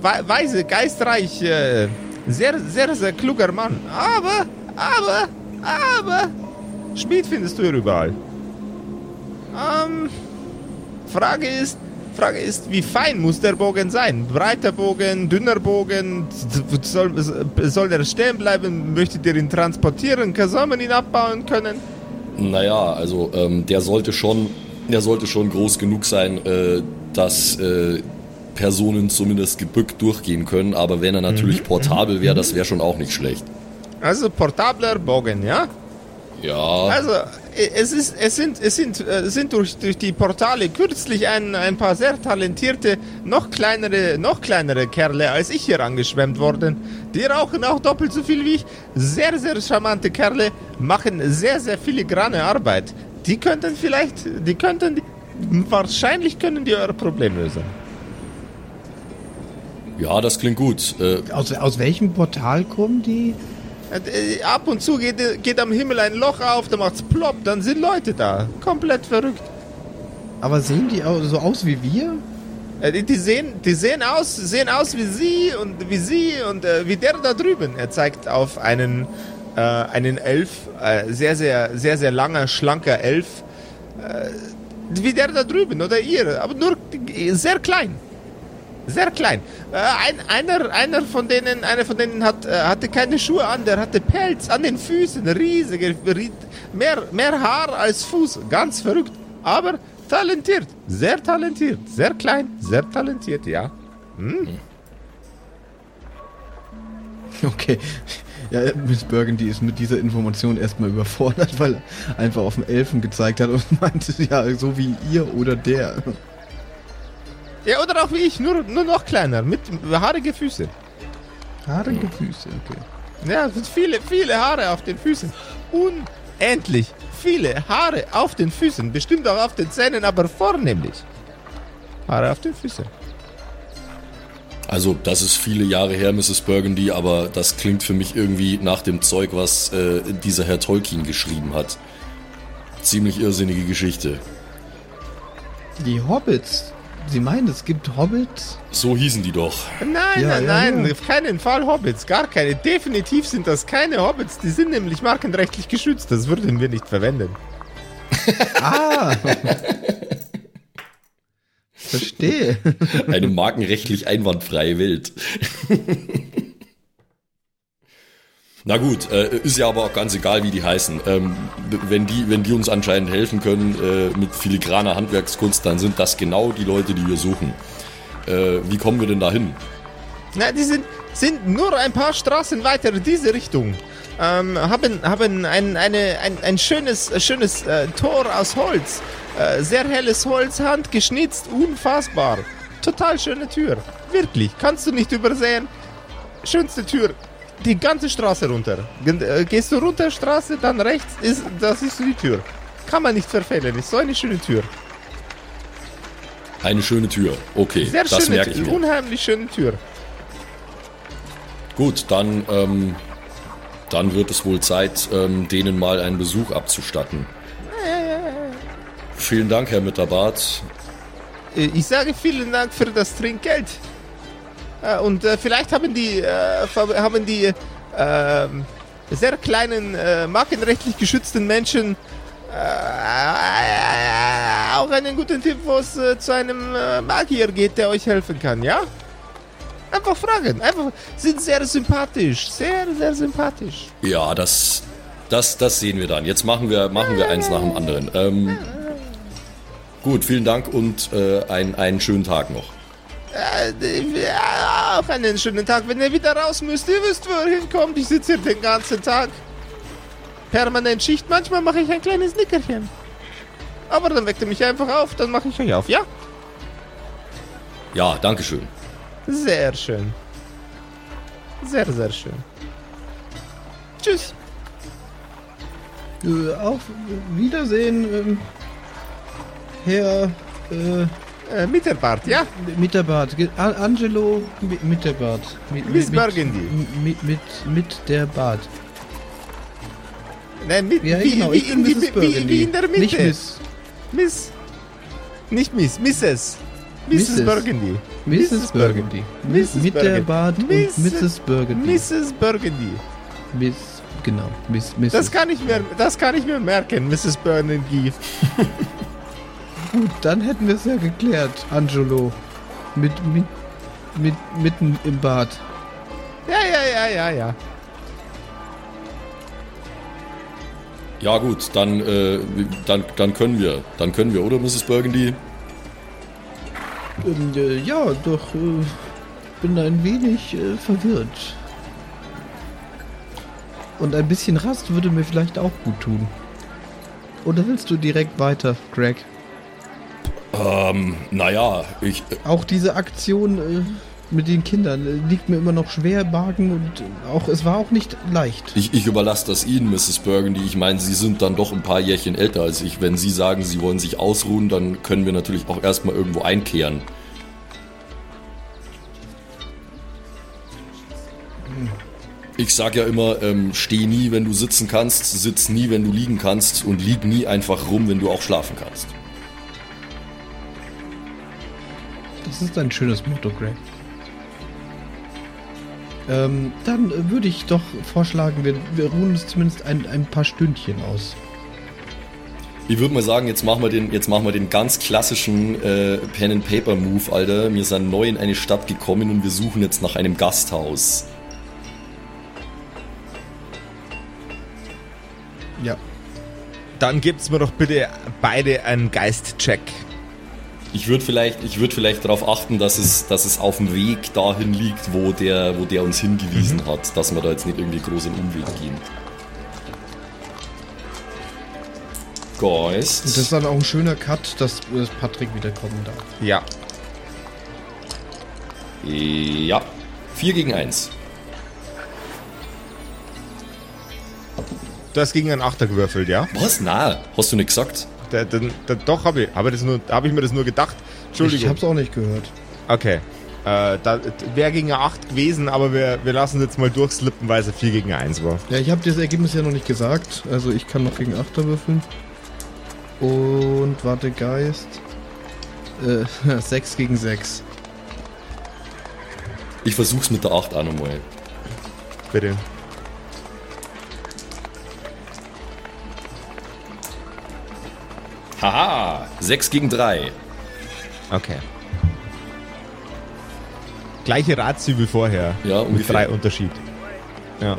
Speaker 3: weise, geistreich, äh, sehr, sehr, sehr kluger Mann. Aber, aber, aber, Schmied findest du hier überall. Ähm, Frage ist, Frage ist, wie fein muss der Bogen sein? Breiter Bogen, dünner Bogen? Soll, soll der stehen bleiben? Möchtet ihr ihn transportieren? Man ihn abbauen können?
Speaker 2: Naja, also ähm, der sollte schon, der sollte schon groß genug sein, äh, dass äh, Personen zumindest gebückt durchgehen können. Aber wenn er natürlich mhm. portabel wäre, das wäre schon auch nicht schlecht.
Speaker 3: Also portabler Bogen, ja?
Speaker 2: Ja.
Speaker 3: Also, es, ist, es sind, es sind, es sind durch, durch die Portale kürzlich ein, ein paar sehr talentierte, noch kleinere, noch kleinere Kerle als ich hier angeschwemmt worden. Die rauchen auch doppelt so viel wie ich. Sehr, sehr charmante Kerle, machen sehr, sehr filigrane Arbeit. Die könnten vielleicht, die könnten, wahrscheinlich können die eure Probleme lösen.
Speaker 2: Ja, das klingt gut.
Speaker 1: Äh, aus, aus welchem Portal kommen die?
Speaker 3: Äh, ab und zu geht, geht am Himmel ein Loch auf, da macht's plopp, dann sind Leute da. Komplett verrückt.
Speaker 1: Aber sehen die so aus wie wir?
Speaker 3: Äh, die, sehen, die sehen aus, sehen aus wie sie und wie sie und äh, wie der da drüben. Er zeigt auf einen, äh, einen Elf, äh, sehr, sehr, sehr, sehr langer, schlanker Elf. Wie der da drüben oder ihr, aber nur sehr klein. Sehr klein. Äh, ein, einer, einer von denen, einer von denen hat, äh, hatte keine Schuhe an, der hatte Pelz an den Füßen, riesige, mehr, mehr Haar als Fuß, ganz verrückt. Aber talentiert, sehr talentiert, sehr klein, sehr talentiert, ja. Hm.
Speaker 1: Okay. Ja, Miss Burgundy ist mit dieser Information erstmal überfordert, weil er einfach auf den Elfen gezeigt hat und meinte, ja, so wie ihr oder der.
Speaker 3: Ja, oder auch wie ich, nur, nur noch kleiner, mit haarige Füße.
Speaker 1: Haarige Füße, okay.
Speaker 3: Ja, viele, viele Haare auf den Füßen. Unendlich viele Haare auf den Füßen. Bestimmt auch auf den Zähnen, aber vornehmlich. Haare auf den Füßen.
Speaker 2: Also, das ist viele Jahre her, Mrs. Burgundy, aber das klingt für mich irgendwie nach dem Zeug, was äh, dieser Herr Tolkien geschrieben hat. Ziemlich irrsinnige Geschichte.
Speaker 1: Die Hobbits, Sie meinen, es gibt Hobbits?
Speaker 2: So hießen die doch.
Speaker 3: Nein, ja, nein, ja, nein, ja. auf keinen Fall Hobbits, gar keine. Definitiv sind das keine Hobbits, die sind nämlich markenrechtlich geschützt, das würden wir nicht verwenden.
Speaker 1: ah! Verstehe.
Speaker 2: Eine markenrechtlich einwandfreie Welt. Na gut, äh, ist ja aber auch ganz egal, wie die heißen. Ähm, wenn, die, wenn die uns anscheinend helfen können äh, mit filigraner Handwerkskunst, dann sind das genau die Leute, die wir suchen. Äh, wie kommen wir denn da hin?
Speaker 3: Na, die sind, sind nur ein paar Straßen weiter in diese Richtung. Ähm, haben haben ein, eine, ein, ein schönes, schönes äh, Tor aus Holz. Äh, sehr helles Holz, handgeschnitzt, unfassbar. Total schöne Tür. Wirklich, kannst du nicht übersehen. Schönste Tür die ganze Straße runter. Äh, gehst du runter Straße, dann rechts ist, das ist die Tür. Kann man nicht verfehlen. Ist so eine schöne Tür.
Speaker 2: Eine schöne Tür. Okay,
Speaker 3: Sehr das schöne, merke ich mir. Unheimlich schöne Tür.
Speaker 2: Gut, dann, ähm, dann wird es wohl Zeit, ähm, denen mal einen Besuch abzustatten. Vielen Dank, Herr Mitterbart.
Speaker 3: Äh, Ich sage vielen Dank für das Trinkgeld. Äh, Und äh, vielleicht haben die, äh, haben die ähm, sehr kleinen, äh, markenrechtlich geschützten Menschen äh, auch einen guten Tipp, wo es äh, zu einem äh, Magier geht, der euch helfen kann, ja? Einfach fragen. Einfach, sind sehr sympathisch. Sehr, sehr sympathisch.
Speaker 2: Ja, das, das, das sehen wir dann. Jetzt machen wir, machen wir eins nach dem anderen. Ähm, gut, vielen Dank und äh, ein, einen schönen Tag noch.
Speaker 3: Äh, ja, auch einen schönen Tag. Wenn ihr wieder raus müsst, ihr wisst, wo ihr hinkommt. Ich sitze hier den ganzen Tag. Permanent Schicht. Manchmal mache ich ein kleines Nickerchen. Aber dann weckt ihr mich einfach auf, dann mache ich euch auf, ja?
Speaker 2: Ja, Dankeschön.
Speaker 3: Sehr schön. Sehr, sehr schön. Tschüss.
Speaker 1: Äh, auf Wiedersehen, ähm, Herr äh,
Speaker 3: Äh, Mitterbart, ja?
Speaker 1: Mitterbart. Angelo Mi- Mitterbart. Mit,
Speaker 3: Miss
Speaker 1: mit,
Speaker 3: Burgundy.
Speaker 1: Mit, mit, mit der Bart.
Speaker 3: Nein, mit,
Speaker 1: Ja,
Speaker 3: wie,
Speaker 1: genau,
Speaker 3: wie,
Speaker 1: ich bin
Speaker 3: in wie, wie in der Mitte.
Speaker 1: Nicht Miss.
Speaker 3: Miss. Nicht Miss, Mrs. Mrs.
Speaker 1: Mrs.
Speaker 3: Burgundy.
Speaker 1: Mrs. Burgundy.
Speaker 3: Mrs.
Speaker 1: Mit der
Speaker 3: Burgundy.
Speaker 1: Bart und
Speaker 3: Miss-
Speaker 1: Mrs. Burgundy.
Speaker 3: Mrs. Burgundy.
Speaker 1: Miss, genau. Miss, Mrs.
Speaker 3: Das kann ich mir, das kann ich mir merken, Mrs. Burgundy.
Speaker 1: Gut, dann hätten wir es ja geklärt, Angelo. Mit, mit, mit, mitten im Bad.
Speaker 3: Ja, ja, ja, ja, ja.
Speaker 2: Ja gut, dann, äh, dann, dann können wir. Dann können wir, oder Mrs. Burgundy?
Speaker 1: Und, äh, ja, doch, äh, bin ein wenig äh, verwirrt. Und ein bisschen Rast würde mir vielleicht auch gut tun. Oder willst du direkt weiter, Greg?
Speaker 2: Ähm, naja, ich,
Speaker 1: Auch diese Aktion äh, mit den Kindern äh, liegt mir immer noch schwer im Magen und äh, auch es war auch nicht leicht.
Speaker 2: ich, ich überlasse das Ihnen, Mrs. Burgundy. Ich meine, Sie sind dann doch ein paar Jährchen älter als ich. Wenn Sie sagen, Sie wollen sich ausruhen, dann können wir natürlich auch erstmal irgendwo einkehren. Ich sag ja immer, ähm, steh nie, wenn du sitzen kannst, sitz nie, wenn du liegen kannst und lieg nie einfach rum, wenn du auch schlafen kannst.
Speaker 1: Das ist ein schönes Motto, Greg. Ähm, dann würde ich doch vorschlagen, wir, wir ruhen uns zumindest ein, ein paar Stündchen aus.
Speaker 2: Ich würde mal sagen, jetzt machen wir den, jetzt machen wir den ganz klassischen äh, Pen and Paper Move, Alter. Wir sind neu in eine Stadt gekommen und wir suchen jetzt nach einem Gasthaus.
Speaker 3: Dann gibt's mir doch bitte beide einen Geist-Check.
Speaker 2: Ich würde vielleicht, ich würde vielleicht darauf achten, dass es, dass es auf dem Weg dahin liegt, wo der, wo der uns hingewiesen hat, dass wir da jetzt nicht irgendwie groß einen Umweg gehen. Geist.
Speaker 1: Und das ist dann auch ein schöner Cut, dass, dass Patrick wiederkommen darf.
Speaker 3: Ja.
Speaker 2: ja. 4 gegen 1.
Speaker 3: Du hast gegen einen Achter gewürfelt, ja?
Speaker 2: Was? Na, hast du nicht gesagt?
Speaker 3: Da, da, da, doch, habe ich, hab ich, das nur- hab ich mir das nur gedacht. Entschuldigung.
Speaker 1: Ich hab's auch nicht gehört.
Speaker 3: Okay. Äh, da wäre gegen eine 8 gewesen, aber wir, wir lassen jetzt mal durchslippen, weil es 4 gegen 1 war.
Speaker 1: Ja, ich habe das Ergebnis ja noch nicht gesagt. Also ich kann noch gegen Achter würfeln. Und warte, Geist. Äh, 6 gegen 6.
Speaker 2: Ich versuch's mit der 8 auch nochmal.
Speaker 3: Bitte.
Speaker 2: Haha, 6 gegen 3.
Speaker 3: Okay. Gleiche Ratio wie vorher.
Speaker 2: Ja,
Speaker 3: Mit
Speaker 2: ungefähr.
Speaker 3: drei Unterschied. Ja.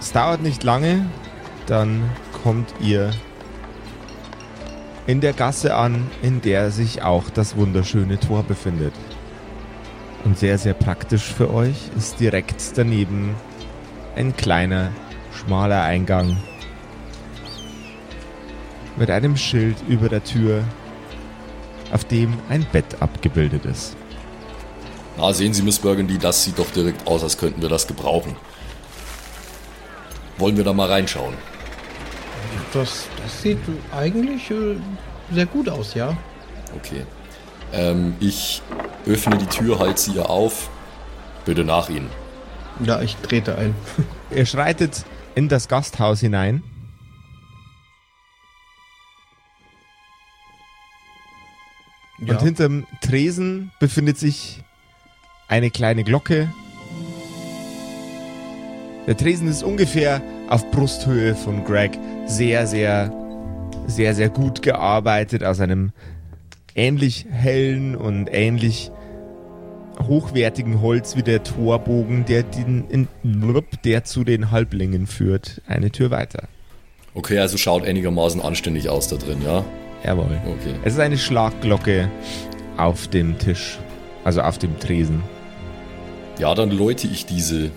Speaker 3: Es dauert nicht lange, dann kommt ihr in der Gasse an, in der sich auch das wunderschöne Tor befindet. Und sehr, sehr praktisch für euch ist direkt daneben ein kleiner, schmaler Eingang mit einem Schild über der Tür, auf dem ein Bett abgebildet ist.
Speaker 2: Na, sehen Sie, Miss Burgundy, das sieht doch direkt aus, als könnten wir das gebrauchen. Wollen wir da mal reinschauen?
Speaker 1: Das, das sieht eigentlich äh, sehr gut aus, ja.
Speaker 2: Okay. Ähm, ich öffne die Tür, halte sie ihr auf. Bitte nach Ihnen.
Speaker 1: Ja, ich trete ein.
Speaker 3: Ihr schreitet in das Gasthaus hinein. Und hinterm Tresen befindet sich eine kleine Glocke. Der Tresen ist ungefähr auf Brusthöhe von Greg. Sehr, sehr, sehr, sehr gut gearbeitet aus einem ähnlich hellen und ähnlich hochwertigen Holz wie der Torbogen, der, den, in, der zu den Halblingen führt. Eine Tür weiter.
Speaker 2: Okay, also schaut einigermaßen anständig aus da drin, ja?
Speaker 3: Jawohl.
Speaker 2: Okay.
Speaker 3: Es ist eine Schlagglocke auf dem Tisch. Also auf dem Tresen.
Speaker 2: Ja, dann läute ich diese.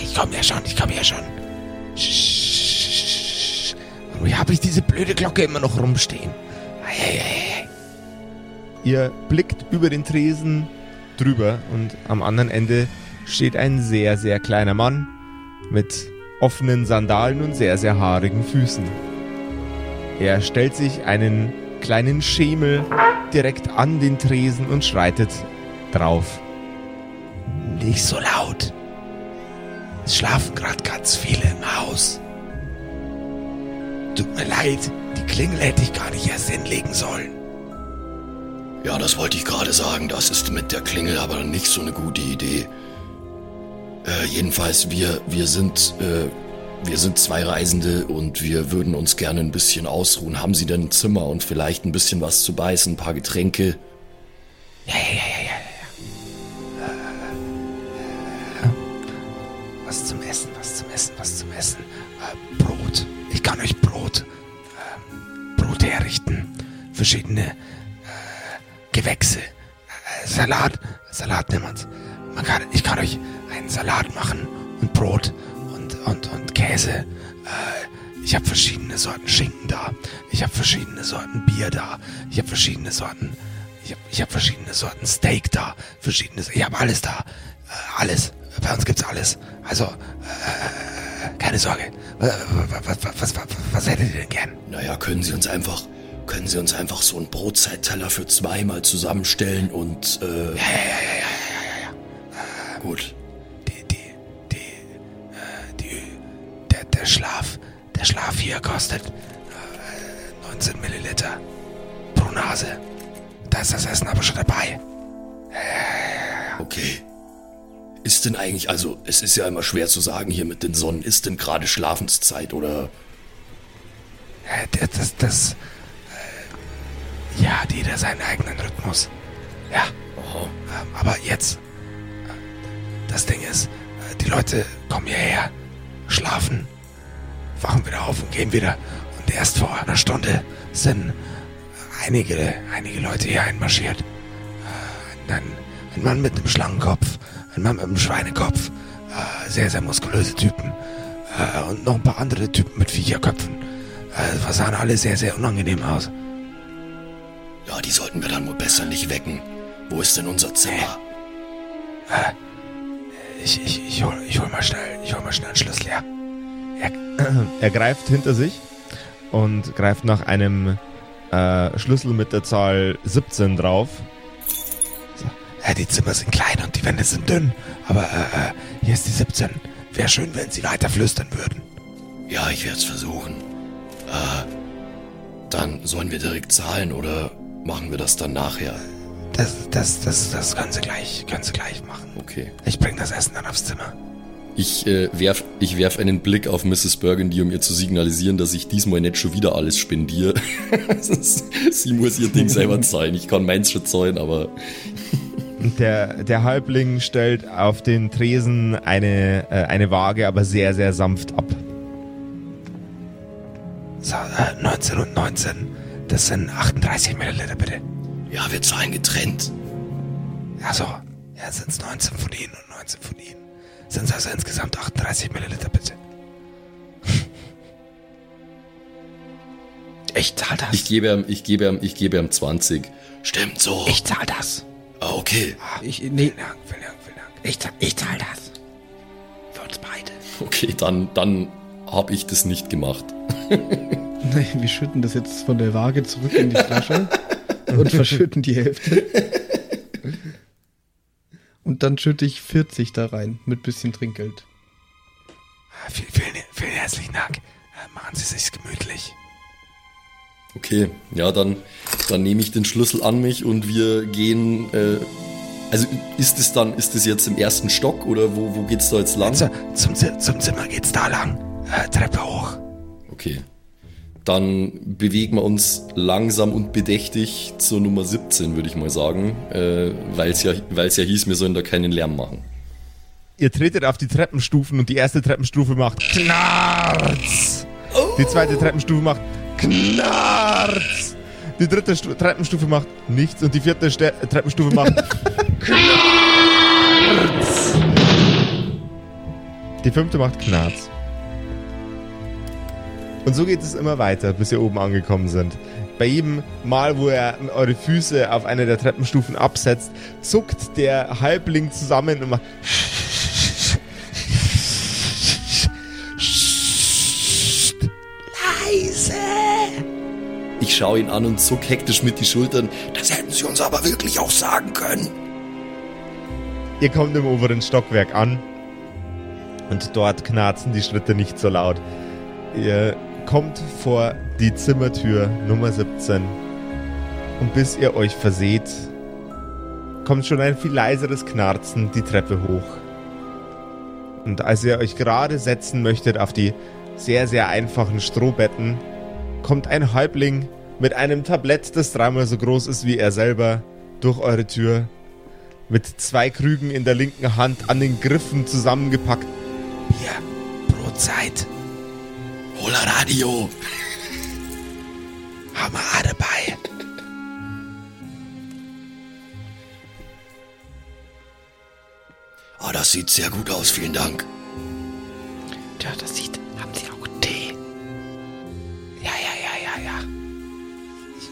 Speaker 3: Ich komme ja schon, ich komme ja schon. Wo habe ich diese blöde Glocke immer noch rumstehen? Ihr blickt über den Tresen drüber und am anderen Ende steht ein sehr, sehr kleiner Mann mit offenen Sandalen und sehr, sehr haarigen Füßen. Er stellt sich einen kleinen Schemel direkt an den Tresen und schreitet drauf. Nicht so laut. Es schlafen gerade ganz viele im Haus. Tut mir leid, die Klingel hätte ich gar nicht erst hinlegen sollen.
Speaker 2: Ja, das wollte ich gerade sagen. Das ist mit der Klingel aber nicht so eine gute Idee. Äh, jedenfalls, wir, wir sind, äh, wir sind zwei Reisende und wir würden uns gerne ein bisschen ausruhen. Haben Sie denn ein Zimmer und vielleicht ein bisschen was zu beißen, ein paar Getränke?
Speaker 3: Ja, ja, ja, ja, ja. Äh, Was zum Essen, was zum Essen, was zum Essen. Äh, Brot. Ich kann euch Brot, äh, Brot herrichten. Verschiedene äh, Gewächse. Äh, Salat, Salat nimmt. Man kann, ich kann euch einen Salat machen und Brot und, und, und Käse. Äh, ich habe verschiedene Sorten Schinken da. Ich habe verschiedene Sorten Bier da. Ich habe verschiedene Sorten ich habe ich hab verschiedene Sorten Steak da, verschiedene, ich habe alles da, äh, alles. Bei uns gibt's alles. Also, äh, keine Sorge. Was, was, was, was, was hättet ihr denn gern?
Speaker 2: Naja, können Sie uns einfach, können Sie uns einfach so einen Brotzeitteller für zweimal zusammenstellen und, äh,
Speaker 3: Ja, ja, ja, ja, ja, ja, ja.
Speaker 2: gut.
Speaker 3: Der, Schlaf, der Schlaf hier kostet äh, 19 Milliliter pro Nase. Da ist das Essen aber schon dabei.
Speaker 2: Okay. Ist denn eigentlich, also es ist ja immer schwer zu sagen hier mit den Sonnen, ist denn gerade Schlafenszeit oder
Speaker 3: Äh, das, das, das äh, ja, hat jeder seinen eigenen Rhythmus. Ja. Ähm, aber jetzt, äh, das Ding ist, äh, die Leute kommen hierher, schlafen, wachen wieder auf und gehen wieder. Und erst vor einer Stunde sind einige, einige Leute hier einmarschiert. Äh, ein, ein Mann mit einem Schlangenkopf, ein Mann mit einem Schweinekopf, äh, sehr, sehr muskulöse Typen. Äh, und noch ein paar andere Typen mit Viecherköpfen. Äh, das sahen alle sehr, sehr unangenehm aus.
Speaker 2: ja, die sollten wir dann wohl besser nicht wecken. Wo ist denn unser Zimmer?
Speaker 3: Ich, ich, ich, hol, ich hol mal schnell, ich hol mal schnell einen Schlüssel, ja. Er, er greift hinter sich und greift nach einem äh, Schlüssel mit der Zahl 17 drauf. So. Äh, die Zimmer sind klein und die Wände sind dünn, aber äh, äh, hier ist die 17. Wäre schön, wenn Sie weiter flüstern würden.
Speaker 2: Ja, ich werde es versuchen. Äh, dann sollen wir direkt zahlen oder machen wir das dann nachher?
Speaker 3: Das, das, das, das können Sie gleich, können Sie gleich machen.
Speaker 2: Okay.
Speaker 3: Ich bring das Essen dann aufs Zimmer.
Speaker 2: Ich äh, werf, ich werf einen Blick auf Mrs. Burgundy, um ihr zu signalisieren, dass ich diesmal nicht schon wieder alles spendiere. Sie muss ihr Ding selber zahlen. Ich kann meins schon zahlen, aber
Speaker 3: Der, der Halbling stellt auf den Tresen eine, äh, eine Waage, aber sehr, sehr sanft ab. So, äh, 19 und 19. Das sind 38 Milliliter, bitte.
Speaker 2: ja, wir zahlen getrennt.
Speaker 3: Also, ja, sind es 19 von Ihnen und 19 von Ihnen. Sind es also insgesamt 38 Milliliter, bitte. Ich zahl das.
Speaker 2: Ich gebe ihm, ich gebe ihm, ich gebe ihm 20. Stimmt so.
Speaker 3: ich zahl das.
Speaker 2: Ah, okay.
Speaker 1: Ich, nee,
Speaker 3: Vielen Dank, vielen Dank, vielen Dank. Ich, zahl- ich zahl das. Für uns beide.
Speaker 2: Okay, dann, dann habe ich das nicht gemacht.
Speaker 1: nee, wir schütten das jetzt von der Waage zurück in die Flasche und verschütten die Hälfte. Und dann schütte ich 40 da rein mit bisschen Trinkgeld.
Speaker 3: Vielen, vielen, vielen herzlichen Dank. Äh, machen Sie sich's gemütlich.
Speaker 2: Okay, ja, dann, dann nehme ich den Schlüssel an mich und wir gehen. Äh, also ist es dann, ist es jetzt im ersten Stock oder wo, wo geht's da jetzt lang?
Speaker 3: Also, zum, zum Zimmer geht's da lang. Äh, Treppe hoch.
Speaker 2: Okay. Dann bewegen wir uns langsam und bedächtig zur Nummer 17, würde ich mal sagen. Äh, Weil es ja, weil's ja hieß, wir sollen da keinen Lärm machen.
Speaker 3: Ihr tretet auf die Treppenstufen und die erste Treppenstufe macht Knarz. Die zweite Treppenstufe macht Knarz. Die dritte Stu Treppenstufe macht nichts und die vierte Ste Treppenstufe macht Knarz. Die fünfte macht Knarz. Und so geht es immer weiter, bis ihr oben angekommen sind. Bei jedem Mal, wo ihr eure Füße auf eine der Treppenstufen absetzt, zuckt der Halbling zusammen und macht
Speaker 2: Ich schaue ihn an und zuck hektisch mit die Schultern. Das hätten sie uns aber wirklich auch sagen können.
Speaker 3: Ihr kommt im oberen Stockwerk an und dort knarzen die Schritte nicht so laut. Ihr kommt vor die Zimmertür Nummer 17 und bis ihr euch verseht, kommt schon ein viel leiseres Knarzen die Treppe hoch. Und als ihr euch gerade setzen möchtet auf die sehr, sehr einfachen Strohbetten, kommt ein Häuptling mit einem Tablett, das dreimal so groß ist wie er selber, durch eure Tür mit zwei Krügen in der linken Hand an den Griffen zusammengepackt. Bier, Brotzeit,
Speaker 2: Hola Radio.
Speaker 3: haben wir dabei.
Speaker 2: Ah, das sieht sehr gut aus, vielen Dank.
Speaker 1: Ja, das sieht. Haben Sie auch Tee?
Speaker 3: Ja, ja, ja, ja, ja.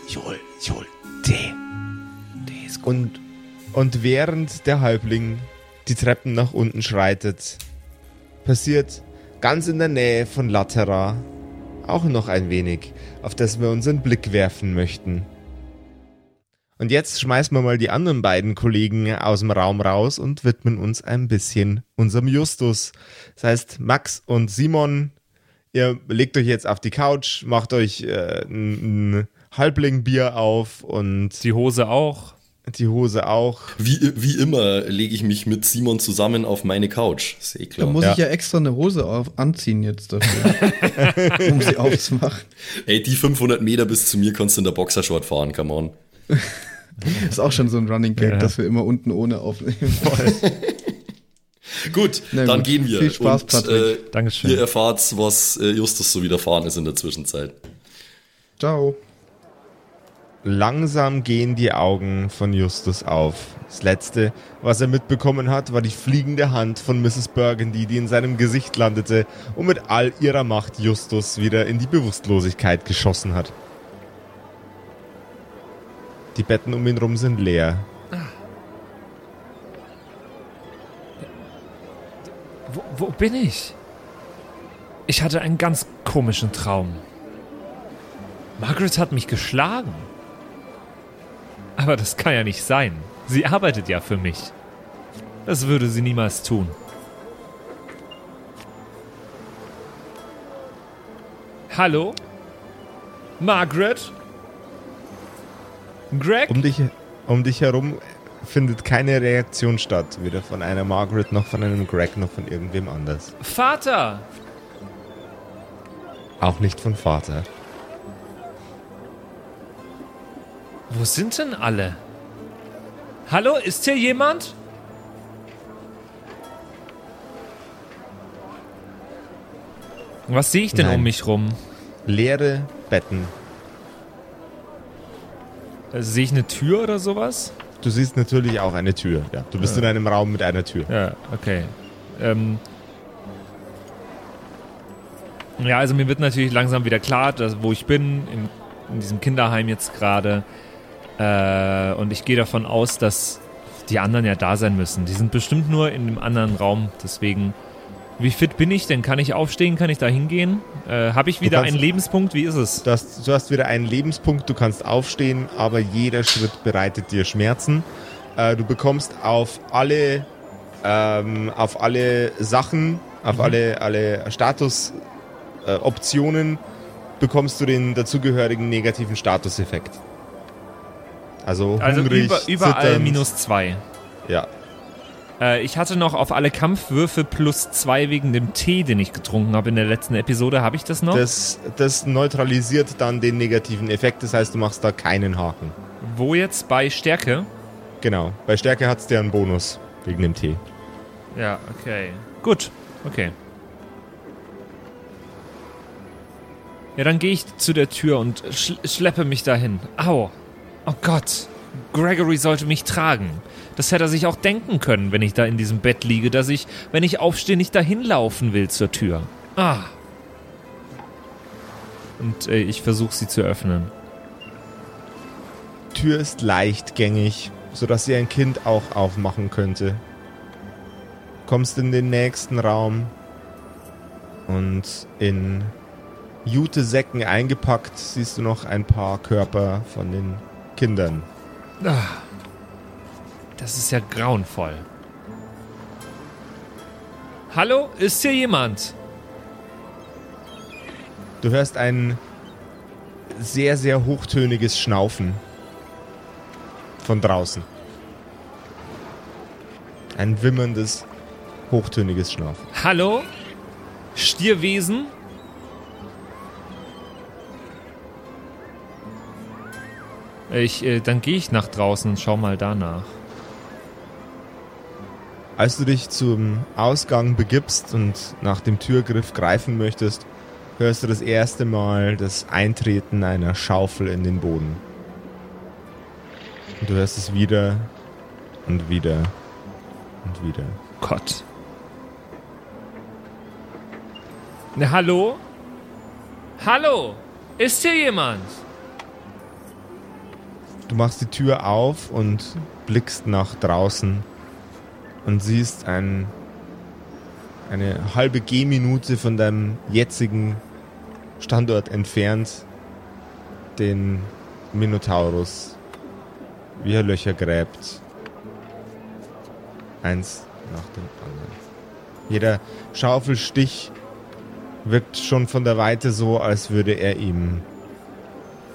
Speaker 3: Ich hol, ich hol Tee.
Speaker 1: Tee ist gut.
Speaker 3: Und, und während der Häuptling die Treppen nach unten schreitet, passiert ganz in der Nähe von Latera auch noch ein wenig, auf das wir unseren Blick werfen möchten. Und jetzt schmeißen wir mal die anderen beiden Kollegen aus dem Raum raus und widmen uns ein bisschen unserem Justus. Das heißt, Max und Simon, ihr legt euch jetzt auf die Couch, macht euch äh, ein, ein Halblingbier auf und
Speaker 5: Die Hose auch.
Speaker 3: Die Hose auch.
Speaker 2: Wie, wie immer lege ich mich mit Simon zusammen auf meine Couch. Ist eh
Speaker 1: Da
Speaker 2: klar.
Speaker 1: muss
Speaker 3: Ja.
Speaker 1: ich ja extra eine Hose auf, anziehen jetzt dafür, um sie aufzumachen.
Speaker 2: Ey, die 500 Meter bis zu mir kannst du in der Boxershort fahren, come on.
Speaker 1: Ist auch schon so ein Running Gag,
Speaker 5: Ja.
Speaker 1: dass wir immer unten ohne aufnehmen wollen.
Speaker 2: Gut,
Speaker 1: Na
Speaker 2: dann
Speaker 1: gut.
Speaker 2: gehen wir.
Speaker 1: Viel Spaß,
Speaker 2: Und,
Speaker 1: Patrick.
Speaker 2: Äh,
Speaker 5: Dankeschön.
Speaker 2: Ihr erfahrt, was äh, Justus so widerfahren ist in der Zwischenzeit.
Speaker 1: Ciao.
Speaker 3: Langsam gehen die Augen von Justus auf. Das letzte, was er mitbekommen hat, war die fliegende Hand von Mrs. Burgundy, die in seinem Gesicht landete und mit all ihrer Macht Justus wieder in die Bewusstlosigkeit geschossen hat. Die Betten um ihn rum sind leer.
Speaker 5: Wo, wo bin ich? Ich hatte einen ganz komischen Traum. Margaret hat mich geschlagen. Aber das kann ja nicht sein. Sie arbeitet ja für mich. Das würde sie niemals tun. Hallo? Margaret? Greg?
Speaker 3: Um dich, um dich herum findet keine Reaktion statt, weder von einer Margaret noch von einem Greg noch von irgendwem anders.
Speaker 5: Vater!
Speaker 3: Auch nicht von Vater.
Speaker 5: Wo sind denn alle? Hallo, ist hier jemand? Was sehe ich denn
Speaker 3: Nein.
Speaker 5: um mich rum?
Speaker 3: Leere Betten.
Speaker 5: Äh, Sehe ich eine Tür oder sowas?
Speaker 3: Du siehst natürlich auch eine Tür. Ja, du bist in einem Raum mit einer Tür.
Speaker 5: Ja, okay. Ähm ja, also mir wird natürlich langsam wieder klar, dass, wo ich bin, in, in diesem Kinderheim jetzt gerade. Äh, und ich gehe davon aus, dass die anderen ja da sein müssen. Die sind bestimmt nur in dem anderen Raum. Deswegen, wie fit bin ich denn? Kann ich aufstehen? Kann ich da hingehen? Äh, Habe ich wieder
Speaker 3: kannst-
Speaker 5: einen Lebenspunkt? Wie ist es?
Speaker 3: Du hast, du hast wieder einen Lebenspunkt, du kannst aufstehen, aber jeder Schritt bereitet dir Schmerzen. Äh, du bekommst auf alle, ähm, auf alle Sachen, auf alle, alle Status äh, bekommst du den dazugehörigen negativen Statuseffekt. Also,
Speaker 5: Also
Speaker 3: hungrig,
Speaker 5: über, überall
Speaker 3: zitternd.
Speaker 5: minus zwei.
Speaker 3: Ja,
Speaker 5: Äh, ich hatte noch auf alle Kampfwürfe plus zwei wegen dem Tee, den ich getrunken habe in der letzten Episode. Habe ich das noch?
Speaker 3: das, das neutralisiert dann den negativen Effekt. Das heißt, du machst da keinen Haken.
Speaker 5: Wo jetzt? Bei Stärke?
Speaker 3: Genau. Bei Stärke hat es der einen Bonus wegen dem Tee.
Speaker 5: Ja, okay. Gut, okay. Ja, dann gehe ich zu der Tür und schl schleppe mich dahin. Au. Oh Gott. Gregory sollte mich tragen. Das hätte er sich auch denken können, wenn ich da in diesem Bett liege, dass ich, wenn ich aufstehe, nicht dahin laufen will zur Tür. Ah. Und äh, ich versuche sie zu öffnen.
Speaker 3: Tür ist leichtgängig, sodass sie ein Kind auch aufmachen könnte. Kommst in den nächsten Raum und in Jutesäcken eingepackt siehst du noch ein paar Körper von den Kindern.
Speaker 5: Ah. Das ist ja grauenvoll. Hallo, ist hier jemand?
Speaker 3: Du hörst ein sehr, sehr hochtöniges Schnaufen von draußen. Ein wimmerndes, hochtöniges Schnaufen.
Speaker 5: Hallo? Stierwesen? Ich, äh, dann gehe ich nach draußen und schau mal danach.
Speaker 3: Als du dich zum Ausgang begibst und nach dem Türgriff greifen möchtest, hörst du das erste Mal das Eintreten einer Schaufel in den Boden. Und du hörst es wieder und wieder und wieder.
Speaker 5: Gott. Na, hallo? Hallo? Ist hier jemand?
Speaker 3: Du machst die Tür auf und blickst nach draußen und siehst ein, eine halbe Gehminute von deinem jetzigen Standort entfernt den Minotaurus, wie er Löcher gräbt. Eins nach dem anderen. Jeder Schaufelstich wirkt schon von der Weite so, als würde er ihm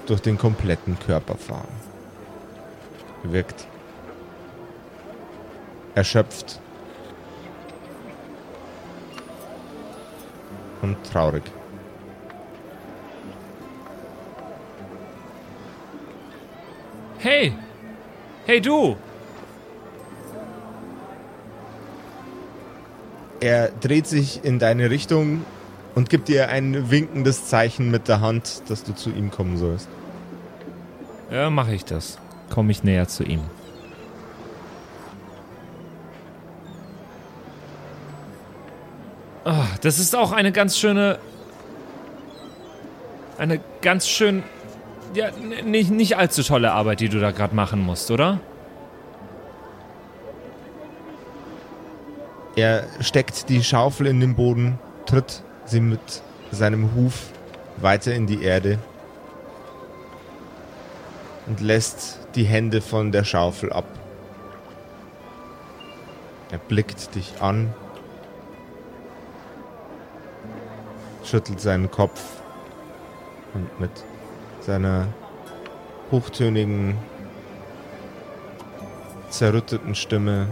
Speaker 3: durch den kompletten Körper fahren wirkt erschöpft und traurig.
Speaker 5: Hey! Hey du!
Speaker 3: Er dreht sich in deine Richtung und gibt dir ein winkendes Zeichen mit der Hand, dass du zu ihm kommen sollst.
Speaker 5: Ja, mache ich das. Komme ich näher zu ihm. Ah, das ist auch eine ganz schöne. Eine ganz schön. Ja, nicht, nicht allzu tolle Arbeit, die du da gerade machen musst, oder?
Speaker 3: Er steckt die Schaufel in den Boden, tritt sie mit seinem Huf weiter in die Erde und lässt die Hände von der Schaufel ab. Er blickt dich an, schüttelt seinen Kopf und mit seiner hochtönigen, zerrütteten Stimme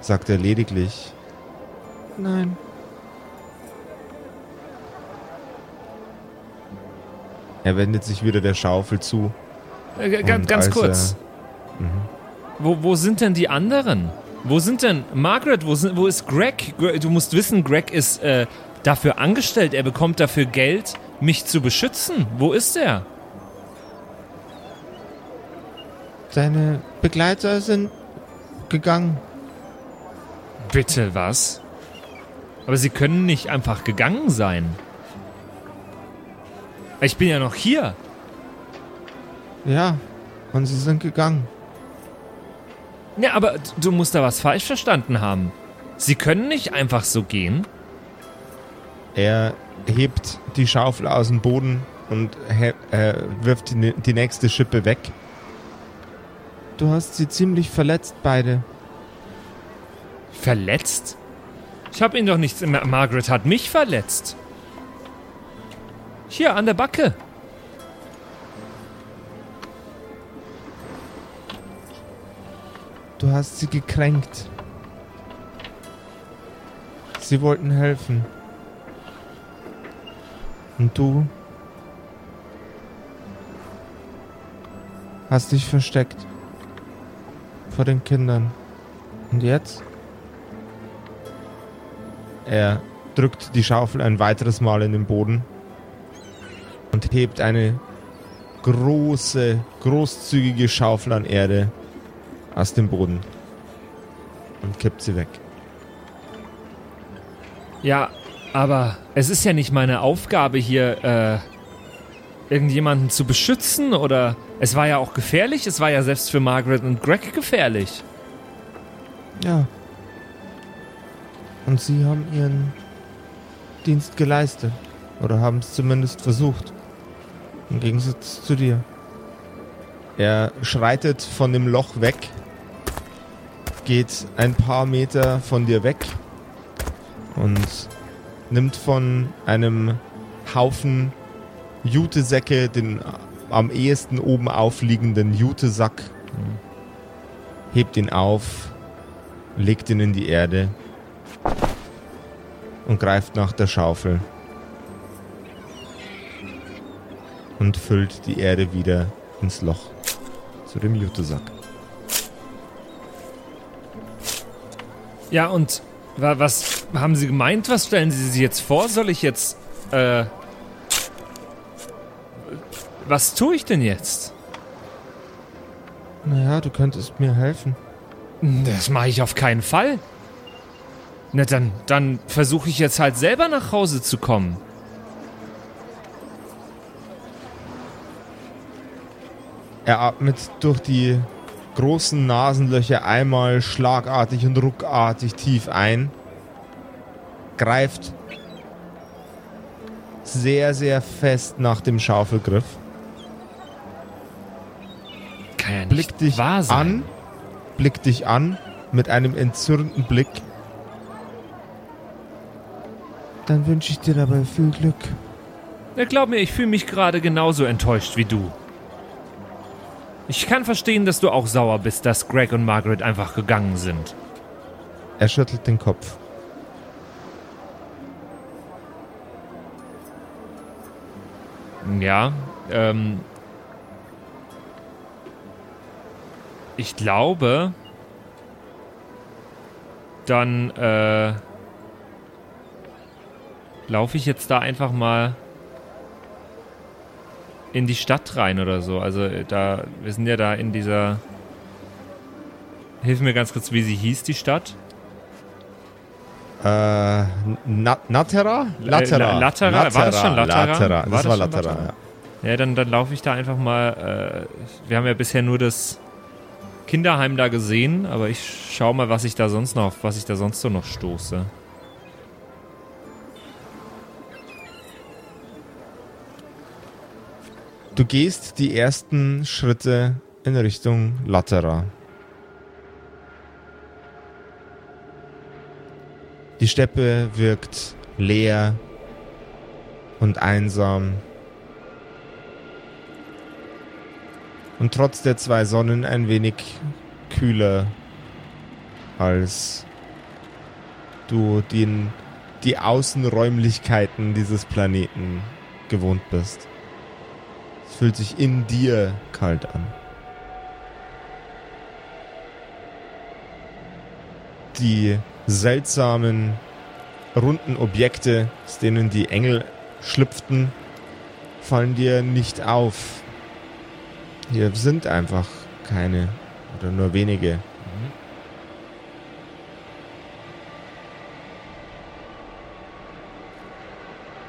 Speaker 3: sagt er lediglich Nein. Er wendet sich wieder der Schaufel zu.
Speaker 5: Äh, g- ganz, ganz kurz.
Speaker 3: er-
Speaker 5: Wo, wo sind denn die anderen? Wo sind denn Margaret? Wo, sind, wo ist Greg? Gre- Du musst wissen, Greg ist äh, dafür angestellt. Er bekommt dafür Geld, mich zu beschützen. Wo ist er?
Speaker 3: Seine Begleiter sind gegangen.
Speaker 5: Bitte was? Aber sie können nicht einfach gegangen sein. Ich bin ja noch hier.
Speaker 3: Ja, und sie sind gegangen.
Speaker 5: Ja, aber du musst da was falsch verstanden haben. Sie können nicht einfach so gehen.
Speaker 3: Er hebt die Schaufel aus dem Boden und äh, wirft die, die nächste Schippe weg. Du hast sie ziemlich verletzt, beide.
Speaker 5: Verletzt? Ich habe ihn doch nichts. Ma Margaret hat mich verletzt. Hier an der Backe.
Speaker 3: Du hast sie gekränkt. Sie wollten helfen. Und du hast dich versteckt vor den Kindern. Und jetzt? Er drückt die Schaufel ein weiteres Mal in den Boden und hebt eine große, großzügige Schaufel an Erde aus dem Boden und kippt sie weg.
Speaker 5: Ja, aber es ist ja nicht meine Aufgabe hier, äh, irgendjemanden zu beschützen oder es war ja auch gefährlich. Es war ja selbst für Margaret und Greg gefährlich.
Speaker 3: Ja. Und sie haben ihren Dienst geleistet. Oder haben es zumindest versucht. Im Gegensatz zu dir. Er schreitet von dem Loch weg, geht ein paar Meter von dir weg und nimmt von einem Haufen Jutesäcke den am ehesten oben aufliegenden Jutesack, hebt ihn auf, legt ihn in die Erde und greift nach der Schaufel und füllt die Erde wieder ins Loch zu dem Jutesack.
Speaker 5: Ja, und wa- was haben Sie gemeint? Was stellen Sie sich jetzt vor? Soll ich jetzt, äh, was tue ich denn jetzt?
Speaker 3: Naja, du könntest mir helfen.
Speaker 5: Das mache ich auf keinen Fall. Na dann, dann versuche ich jetzt halt selber nach Hause zu kommen.
Speaker 3: Er atmet durch die großen Nasenlöcher einmal schlagartig und ruckartig tief ein, greift sehr, sehr fest nach dem Schaufelgriff,
Speaker 5: Kann ja
Speaker 3: blickt dich an, blickt dich an mit einem entzürnten Blick. Dann wünsche ich dir dabei viel Glück.
Speaker 5: Ja, glaub mir, ich fühle mich gerade genauso enttäuscht wie du. Ich kann verstehen, dass du auch sauer bist, dass Greg und Margaret einfach gegangen sind.
Speaker 3: Er schüttelt den Kopf.
Speaker 5: Ja, ähm. Ich glaube, dann, äh. Laufe ich jetzt da einfach mal in die Stadt rein oder so. Also äh, da, wir sind ja da in dieser. Hilf mir ganz kurz, wie sie hieß, die Stadt.
Speaker 3: Äh, Na Natera? Latera.
Speaker 5: La- Latera. War das schon Latera?
Speaker 3: Latera.
Speaker 5: War
Speaker 3: Das
Speaker 5: das
Speaker 3: war Latera,
Speaker 5: Latera?
Speaker 3: ja.
Speaker 5: Ja, dann, dann laufe ich da einfach mal. Äh, wir haben ja bisher nur das Kinderheim da gesehen, aber ich schau mal, was ich da sonst noch, was ich da sonst so noch stoße.
Speaker 3: Du gehst die ersten Schritte in Richtung Latera. Die Steppe wirkt leer und einsam. Und trotz der zwei Sonnen ein wenig kühler als du den, die Außenräumlichkeiten dieses Planeten gewohnt bist. Fühlt sich in dir kalt an. Die seltsamen, runden Objekte, aus denen die Engel schlüpften, fallen dir nicht auf. Hier sind einfach keine oder nur wenige.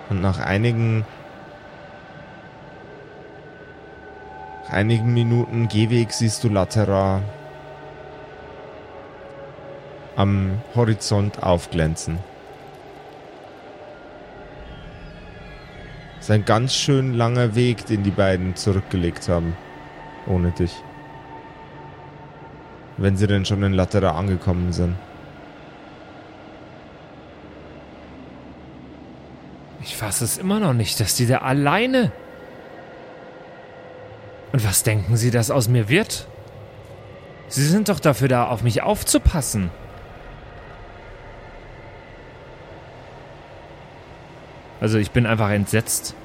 Speaker 3: Und nach einigen einigen Minuten Gehweg siehst du Latera am Horizont aufglänzen. Es ist ein ganz schön langer Weg, den die beiden zurückgelegt haben. Ohne dich. Wenn sie denn schon in Latera angekommen sind.
Speaker 5: Ich fasse es immer noch nicht, dass die da alleine. Und was denken Sie, dass aus mir wird? Sie sind doch dafür da, auf mich aufzupassen. Also ich bin einfach entsetzt.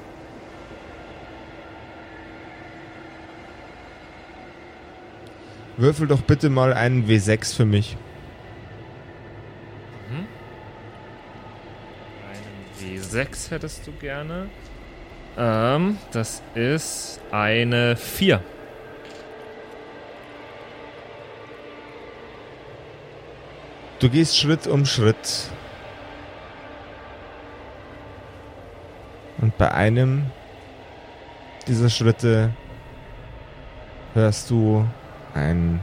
Speaker 3: Würfel doch bitte mal einen W6 für mich.
Speaker 5: Einen W6 hättest du gerne. Ähm, das ist eine 4.
Speaker 3: Du gehst Schritt um Schritt. Und bei einem dieser Schritte hörst du ein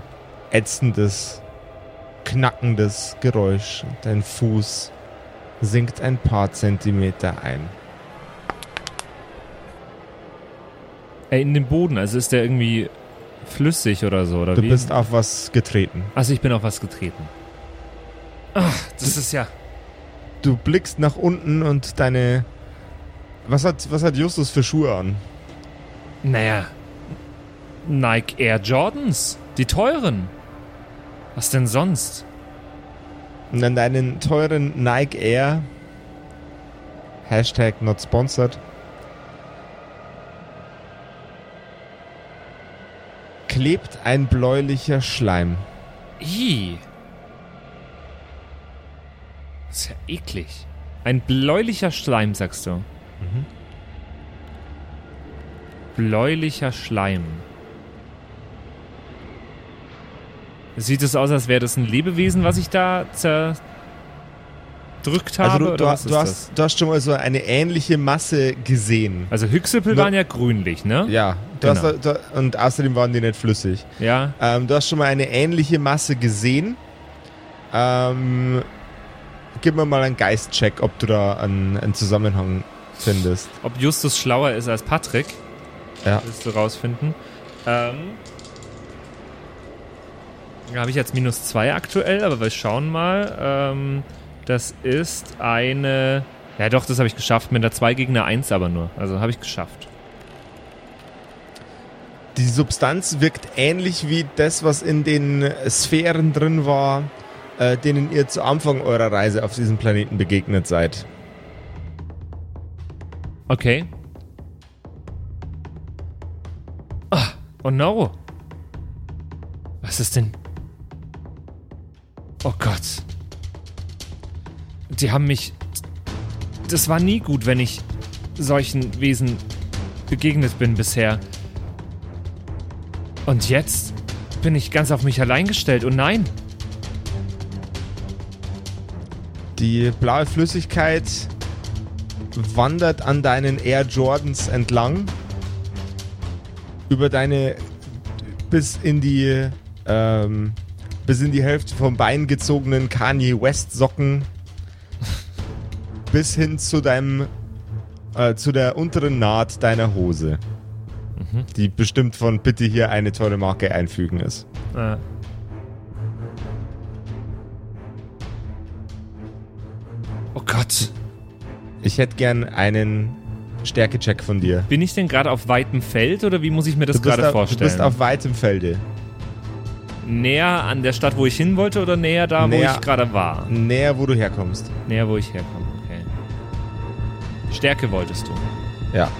Speaker 3: ätzendes, knackendes Geräusch dein Fuß sinkt ein paar Zentimeter ein.
Speaker 5: Ey, in den Boden, also ist der irgendwie flüssig oder so, oder
Speaker 3: Du
Speaker 5: wie?
Speaker 3: bist auf was getreten.
Speaker 5: also ich bin auf was getreten. Ach, das ist ja...
Speaker 3: Du blickst nach unten und deine. Was hat, was hat Justus für Schuhe an?
Speaker 5: Naja, Nike Air Jordans, die teuren. Was denn sonst?
Speaker 3: Und an deinen teuren Nike Air. Hashtag not sponsored. Klebt ein bläulicher Schleim.
Speaker 5: Ih. Das ist ja eklig. Ein bläulicher Schleim, sagst du. Bläulicher Schleim. Sieht es aus, als wäre das ein Lebewesen, was ich da zerdrückt habe?
Speaker 3: Also du, du,
Speaker 5: was
Speaker 3: du, hast, du hast schon mal so eine ähnliche Masse gesehen.
Speaker 5: Also Hüchsepel waren ja grünlich, ne?
Speaker 3: Ja,
Speaker 5: Genau.
Speaker 3: hast, und außerdem waren die nicht flüssig.
Speaker 5: Ja.
Speaker 3: Ähm, du hast schon mal eine ähnliche Masse gesehen. Ähm, gib mir mal einen Geistcheck, ob du da einen, einen Zusammenhang findest.
Speaker 5: Ob Justus schlauer ist als Patrick,
Speaker 3: Ja.
Speaker 5: willst du rausfinden. Ähm. Da habe ich jetzt minus zwei aktuell, aber wir schauen mal. Ähm, das ist eine. Ja, doch, das habe ich geschafft. Mit einer 2 gegen eine 1 aber nur. Also habe ich geschafft.
Speaker 3: Die Substanz wirkt ähnlich wie das, was in den Sphären drin war, äh, denen ihr zu Anfang eurer Reise auf diesem Planeten begegnet seid.
Speaker 5: Okay. Ah, oh no. Was ist denn? Oh Gott. Die haben mich. Das war nie gut, wenn ich solchen Wesen begegnet bin bisher. Und jetzt bin ich ganz auf mich allein gestellt. Und nein.
Speaker 3: Die blaue Flüssigkeit wandert an deinen Air Jordans entlang. Über deine bis in die ähm, bis in die Hälfte vom Bein gezogenen Kanye West Socken bis hin zu deinem äh, zu der unteren Naht deiner Hose. Die bestimmt von bitte hier eine tolle Marke einfügen ist.
Speaker 5: Äh, oh Gott.
Speaker 3: Ich hätte gern einen Stärkecheck von dir.
Speaker 5: Bin ich denn gerade auf weitem Feld oder wie muss ich mir das gerade
Speaker 3: auf, du
Speaker 5: vorstellen?
Speaker 3: bist auf weitem Felde.
Speaker 5: Näher an der Stadt, wo ich hin wollte oder näher da, wo
Speaker 3: Näher-
Speaker 5: ich gerade war?
Speaker 3: Näher, wo du herkommst.
Speaker 5: Näher, wo ich herkomme. Stärke wolltest du.
Speaker 3: Ja.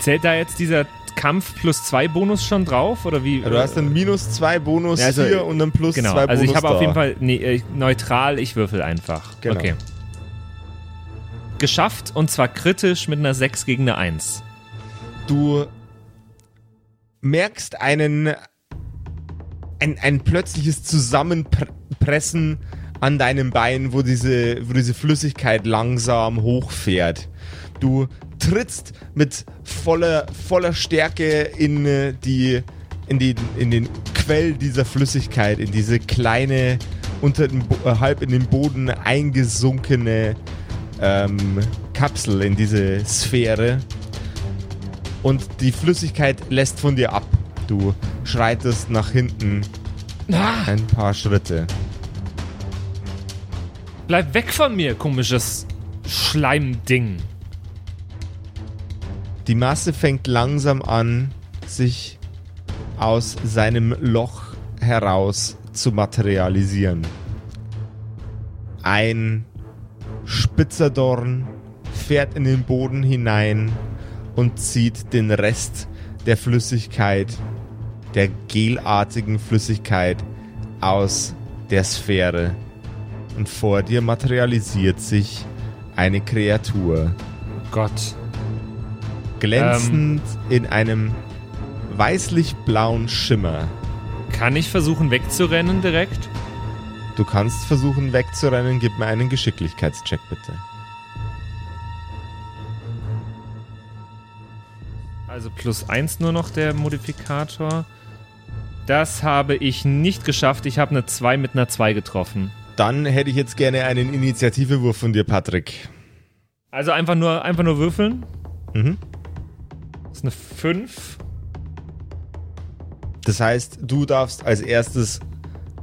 Speaker 5: Zählt da jetzt dieser Kampf plus zwei Bonus schon drauf oder wie?
Speaker 3: Du hast einen minus 2 Bonus
Speaker 5: Ja, also,
Speaker 3: hier und einen plus 2
Speaker 5: Genau,
Speaker 3: Bonus
Speaker 5: also ich habe auf jeden Fall nee, äh, neutral, ich würfel einfach.
Speaker 3: Genau.
Speaker 5: Okay. Geschafft und zwar kritisch mit einer 6 gegen eine 1.
Speaker 3: Du merkst einen ein, ein plötzliches Zusammenpressen an deinem Bein, wo diese, wo diese Flüssigkeit langsam hochfährt. Du trittst mit voller, voller Stärke in äh, die, in, die, in den Quell dieser Flüssigkeit, in diese kleine, unter den, äh, halb in den Boden eingesunkene ähm, Kapsel, in diese Sphäre. Und die Flüssigkeit lässt von dir ab. Du schreitest nach hinten
Speaker 5: Ah,
Speaker 3: ein paar Schritte.
Speaker 5: Bleib weg von mir, komisches Schleimding.
Speaker 3: Die Masse fängt langsam an, sich aus seinem Loch heraus zu materialisieren. Ein spitzer Dorn fährt in den Boden hinein und zieht den Rest der Flüssigkeit, der gelartigen Flüssigkeit aus der Sphäre. Und vor dir materialisiert sich eine Kreatur.
Speaker 5: Gott.
Speaker 3: Glänzend in einem weißlich-blauen Schimmer.
Speaker 5: Kann ich versuchen wegzurennen direkt?
Speaker 3: Du kannst versuchen wegzurennen. Gib mir einen Geschicklichkeitscheck bitte.
Speaker 5: Also plus eins nur noch der Modifikator. Das habe ich nicht geschafft. Ich habe eine 2 mit einer 2 getroffen.
Speaker 3: Dann hätte ich jetzt gerne einen Initiativewurf von dir, Patrick.
Speaker 5: Also einfach nur, einfach nur würfeln.
Speaker 3: Mhm.
Speaker 5: Das ist eine 5.
Speaker 3: Das heißt, du darfst als erstes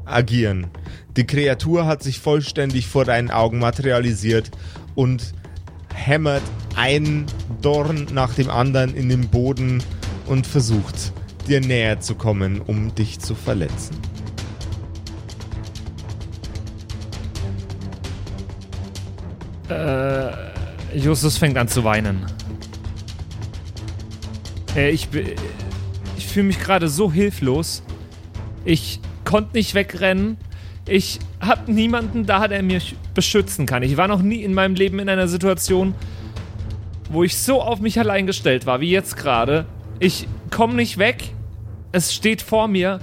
Speaker 3: agieren. Die Kreatur hat sich vollständig vor deinen Augen materialisiert und hämmert ein Dorn nach dem anderen in den Boden und versucht, dir näher zu kommen, um dich zu verletzen.
Speaker 5: Äh, Justus fängt an zu weinen. Äh, ich ich fühle mich gerade so hilflos. Ich konnte nicht wegrennen. Ich habe niemanden da, der mich beschützen kann. Ich war noch nie in meinem Leben in einer Situation, wo ich so auf mich allein gestellt war, wie jetzt gerade. Ich komme nicht weg. Es steht vor mir.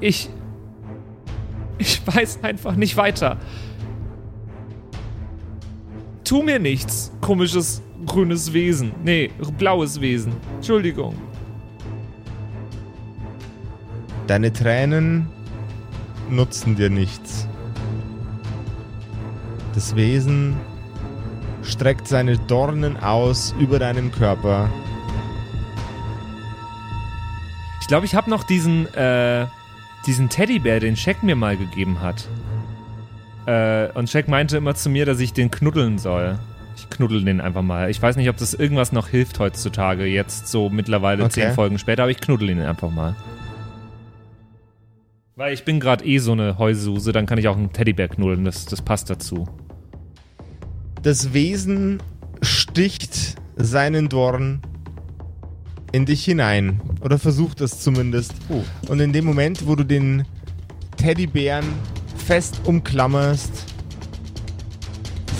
Speaker 5: Ich. Ich weiß einfach nicht weiter. Tu mir nichts, komisches grünes Wesen. Nee, blaues Wesen. Entschuldigung.
Speaker 3: Deine Tränen nutzen dir nichts. Das Wesen streckt seine Dornen aus über deinen Körper.
Speaker 5: Ich glaube, ich habe noch diesen, äh, diesen Teddybär, den Shaq mir mal gegeben hat. Äh, und Shaq meinte immer zu mir, dass ich den knuddeln soll. Ich knuddel den einfach mal. Ich weiß nicht, ob das irgendwas noch hilft heutzutage, jetzt so mittlerweile
Speaker 3: Okay.
Speaker 5: zehn Folgen später, aber ich knuddel ihn einfach mal. Weil ich bin gerade eh so eine Heususe, dann kann ich auch einen Teddybär knuddeln, das, das passt dazu.
Speaker 3: Das Wesen sticht seinen Dorn in dich hinein. Oder versucht es zumindest. Und in dem Moment, wo du den Teddybären fest umklammerst,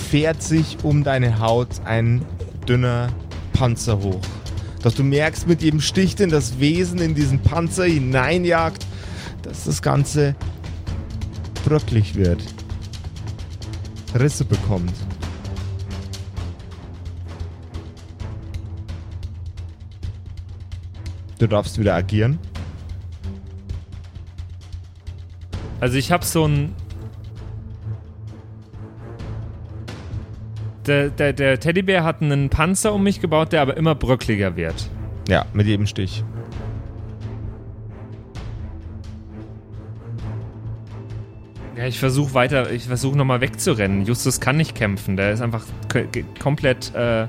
Speaker 3: fährt sich um deine Haut ein dünner Panzer hoch. Doch du merkst mit jedem Stich, den das Wesen in diesen Panzer hineinjagt, dass das Ganze bröcklig wird. Risse bekommt. Du darfst wieder agieren.
Speaker 5: Also ich habe so ein. Der, der, der Teddybär hat einen Panzer um mich gebaut, der aber immer bröckliger wird.
Speaker 3: Ja, mit jedem Stich.
Speaker 5: Ja, ich versuche weiter, ich versuche nochmal wegzurennen. Justus kann nicht kämpfen, der ist einfach komplett äh,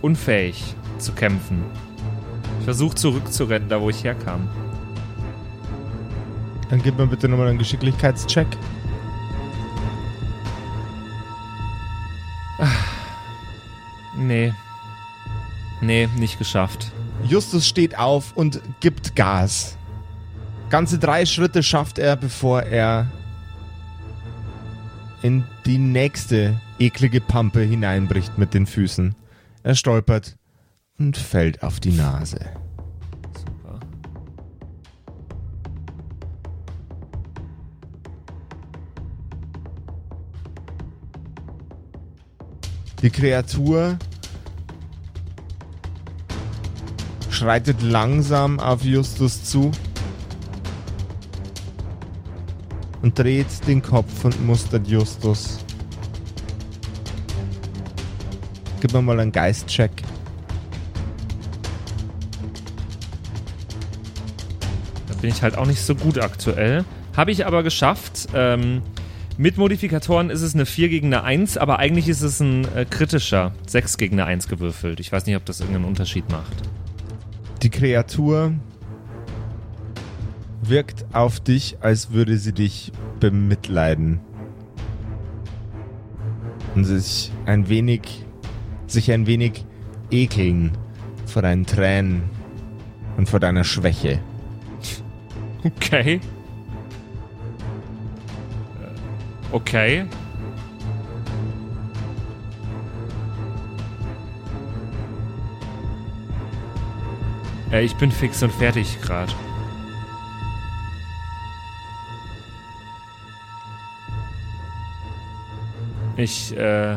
Speaker 5: unfähig zu kämpfen. Ich versuche zurückzurennen, da wo ich herkam.
Speaker 3: Dann gib mir bitte nochmal einen Geschicklichkeitscheck.
Speaker 5: Nee. Nee, nicht geschafft.
Speaker 3: Justus steht auf und gibt Gas. Ganze drei Schritte schafft er, bevor er in die nächste eklige Pampe hineinbricht mit den Füßen. Er stolpert und fällt auf die Nase. Die Kreatur schreitet langsam auf Justus zu und dreht den Kopf und mustert Justus. Gib mir mal einen Geistcheck.
Speaker 5: Da bin ich halt auch nicht so gut aktuell. Habe ich aber geschafft. Ähm, Mit Modifikatoren ist es eine 4 gegen eine 1, aber eigentlich ist es ein äh, kritischer 6 gegen eine 1 gewürfelt. Ich weiß nicht, ob das irgendeinen Unterschied macht.
Speaker 3: Die Kreatur wirkt auf dich, als würde sie dich bemitleiden. Und sich ein wenig, sich ein wenig ekeln vor deinen Tränen und vor deiner Schwäche.
Speaker 5: Okay. Okay. Äh, ich bin fix und fertig gerade. Ich, äh.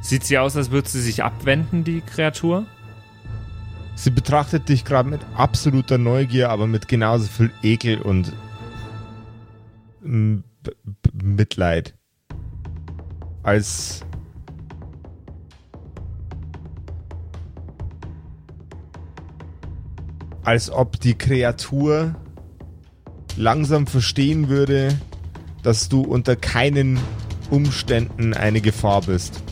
Speaker 5: Sieht sie aus, als würde sie sich abwenden, die Kreatur?
Speaker 3: Sie betrachtet dich gerade mit absoluter Neugier, aber mit genauso viel Ekel und mm, Mitleid. Als als ob die Kreatur langsam verstehen würde, dass du unter keinen Umständen eine Gefahr bist.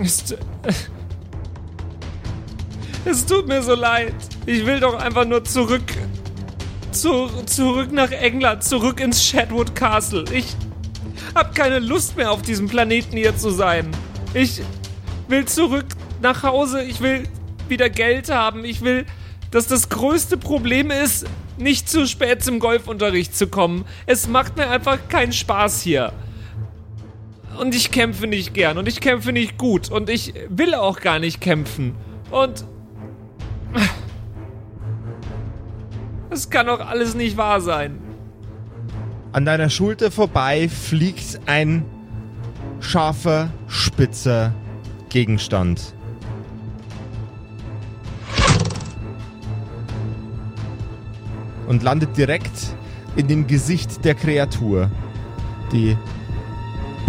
Speaker 5: Es, es tut mir so leid. Ich will doch einfach nur zurück. Zu, zurück nach England, zurück ins Shadwood Castle. Ich hab keine Lust mehr auf diesem Planeten hier zu sein. Ich will zurück nach Hause. Ich will wieder Geld haben. Ich will, dass das größte Problem ist, nicht zu spät zum Golfunterricht zu kommen. Es macht mir einfach keinen Spaß hier. Und ich kämpfe nicht gern und ich kämpfe nicht gut und ich will auch gar nicht kämpfen. Und. Es kann doch alles nicht wahr sein.
Speaker 3: An deiner Schulter vorbei fliegt ein scharfer, spitzer Gegenstand. Und landet direkt in dem Gesicht der Kreatur. Die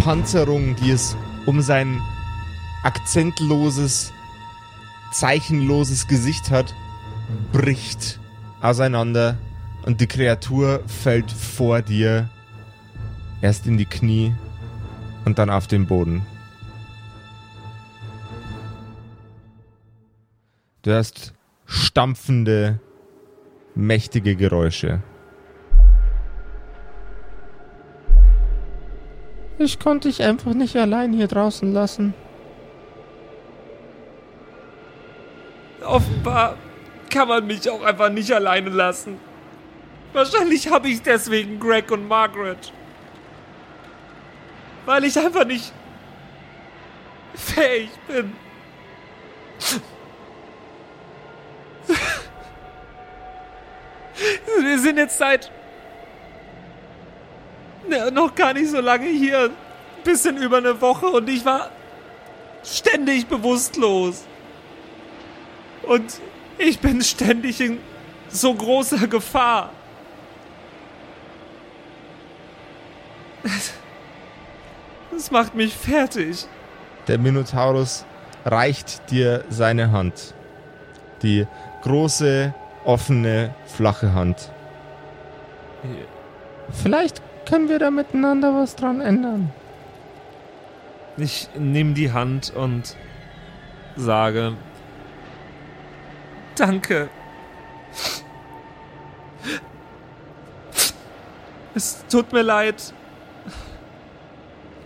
Speaker 3: Panzerung, die es um sein akzentloses, zeichenloses Gesicht hat, bricht auseinander und die Kreatur fällt vor dir erst in die Knie und dann auf den Boden. Du hörst stampfende, mächtige Geräusche.
Speaker 6: Ich konnte dich einfach nicht allein hier draußen lassen.
Speaker 5: Offenbar kann man mich auch einfach nicht alleine lassen. Wahrscheinlich habe ich deswegen Greg und Margaret. Weil ich einfach nicht fähig bin. Wir sind jetzt seit noch gar nicht so lange hier. Bisschen über eine Woche und ich war ständig bewusstlos. Und ich bin ständig in so großer Gefahr. Das macht mich fertig.
Speaker 3: Der Minotaurus reicht dir seine Hand. Die große, offene, flache Hand.
Speaker 6: Vielleicht können wir da miteinander was dran ändern.
Speaker 5: Ich nehme die Hand und sage, danke. Es tut mir leid.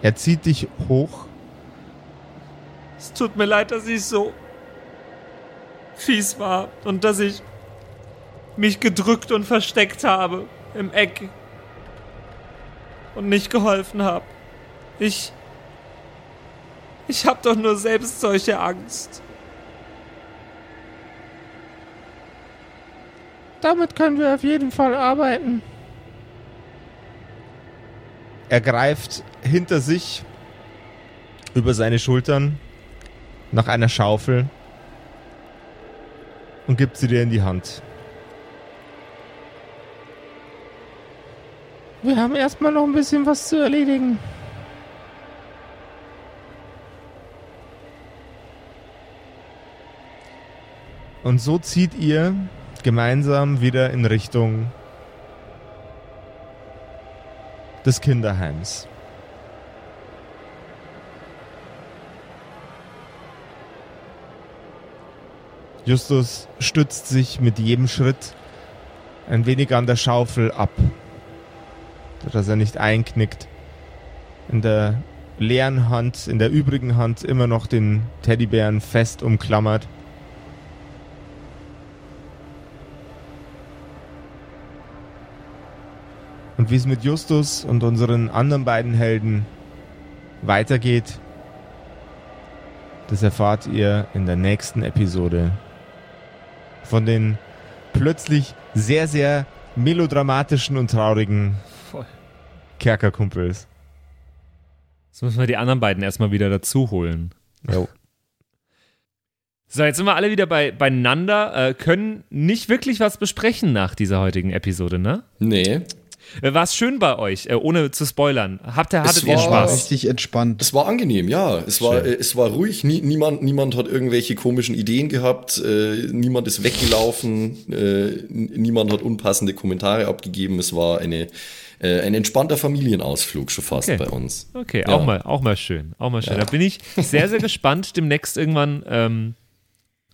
Speaker 3: Er zieht dich hoch.
Speaker 5: Es tut mir leid, dass ich so fies war und dass ich mich gedrückt und versteckt habe im Eck und nicht geholfen habe. Ich ich hab doch nur selbst solche Angst.
Speaker 6: Damit können wir auf jeden Fall arbeiten.
Speaker 3: Er greift hinter sich über seine Schultern nach einer Schaufel und gibt sie dir in die Hand.
Speaker 6: Wir haben erstmal noch ein bisschen was zu erledigen.
Speaker 3: Und so zieht ihr gemeinsam wieder in Richtung des Kinderheims. Justus stützt sich mit jedem Schritt ein wenig an der Schaufel ab, dass er nicht einknickt. In der leeren Hand, in der übrigen Hand immer noch den Teddybären fest umklammert. Und wie es mit Justus und unseren anderen beiden Helden weitergeht, das erfahrt ihr in der nächsten Episode von den plötzlich sehr, sehr melodramatischen und traurigen
Speaker 5: Voll.
Speaker 3: Kerkerkumpels.
Speaker 5: Jetzt müssen wir die anderen beiden erstmal wieder dazu holen.
Speaker 3: Jo.
Speaker 5: So, jetzt sind wir alle wieder bei, beieinander, äh, können nicht wirklich was besprechen nach dieser heutigen Episode, ne?
Speaker 2: Nee.
Speaker 5: Äh, War es schön bei euch, äh, ohne zu spoilern? Habt ihr, hattet ihr
Speaker 2: war-
Speaker 5: Spaß?
Speaker 1: Richtig entspannt.
Speaker 2: Es war angenehm, ja. Es war,
Speaker 5: Schön.
Speaker 2: äh, es war ruhig. Nie, niemand, niemand hat irgendwelche komischen Ideen gehabt. Äh, niemand ist weggelaufen. Äh, niemand hat unpassende Kommentare abgegeben. Es war eine, äh, ein entspannter Familienausflug schon fast
Speaker 5: Okay.
Speaker 2: bei uns.
Speaker 5: Okay,
Speaker 2: Ja.
Speaker 5: auch mal, auch mal schön, auch mal schön. Da bin ich sehr, sehr gespannt, demnächst irgendwann ähm,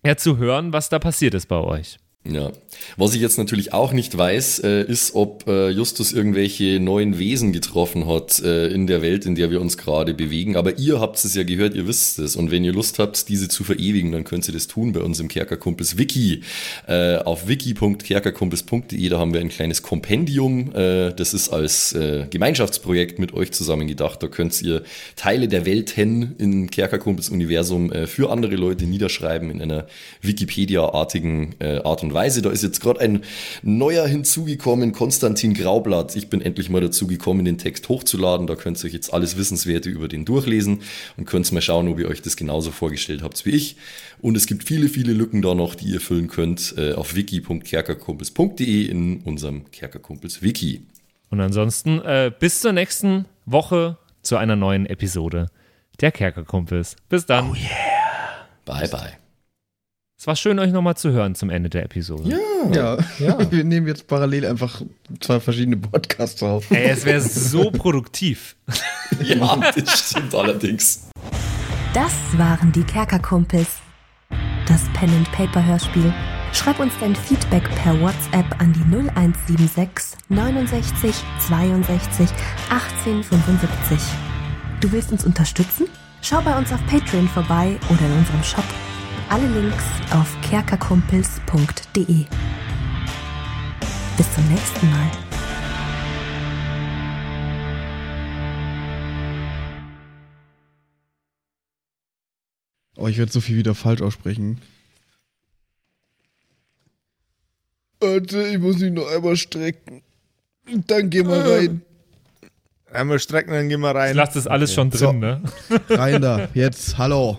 Speaker 5: ja, zu hören, was da passiert ist bei euch.
Speaker 2: Ja. Was ich jetzt natürlich auch nicht weiß, äh, ist, ob äh, Justus irgendwelche neuen Wesen getroffen hat äh, in der Welt, in der wir uns gerade bewegen. Aber ihr habt es ja gehört, ihr wisst es. Und wenn ihr Lust habt, diese zu verewigen, dann könnt ihr das tun bei uns im Kerkerkumpels Wiki. Äh, auf wiki.kerkerkumpels.de, da haben wir ein kleines Kompendium. Äh, das ist als äh, Gemeinschaftsprojekt mit euch zusammen gedacht. Da könnt ihr Teile der Welten im Kerkerkumpels Universum für andere Leute niederschreiben in einer Wikipedia-artigen Art und Weise. Da ist jetzt gerade ein neuer hinzugekommen, Konstantin Graublatt. Ich bin endlich mal dazu gekommen, den Text hochzuladen. Da könnt ihr euch jetzt alles Wissenswerte über den durchlesen und könnt mal schauen, ob ihr euch das genauso vorgestellt habt wie ich. Und es gibt viele, viele Lücken da noch, die ihr füllen könnt äh, auf wiki.kerkerkumpels.de in unserem Kerkerkumpels Wiki.
Speaker 5: Und ansonsten äh, bis zur nächsten Woche zu einer neuen Episode der Kerkerkumpels. Bis dann.
Speaker 2: Bye, bye.
Speaker 5: Es war schön, euch nochmal zu hören zum Ende der Episode.
Speaker 1: Ja.
Speaker 6: Ja.
Speaker 1: wir nehmen jetzt parallel einfach zwei verschiedene Podcasts auf.
Speaker 5: Ey, es wäre so produktiv.
Speaker 2: Ja, das stimmt allerdings.
Speaker 4: Das waren die Kerkerkumpels. Das Pen and Paper Hörspiel. Schreib uns dein Feedback per WhatsApp an die 0176 69 62 18 75. Du willst uns unterstützen? Schau bei uns auf Patreon vorbei oder in unserem Shop. Alle Links auf kerkerkumpels.de. Bis zum nächsten Mal.
Speaker 1: Oh, ich werde so viel wieder falsch aussprechen. Warte, ich muss mich noch einmal strecken. Dann geh mal rein.
Speaker 3: Einmal strecken, dann gehen wir
Speaker 5: Ich
Speaker 3: rein.
Speaker 5: lasse das alles schon drin,
Speaker 1: So.
Speaker 5: ne?
Speaker 1: Rein da. Jetzt, hallo.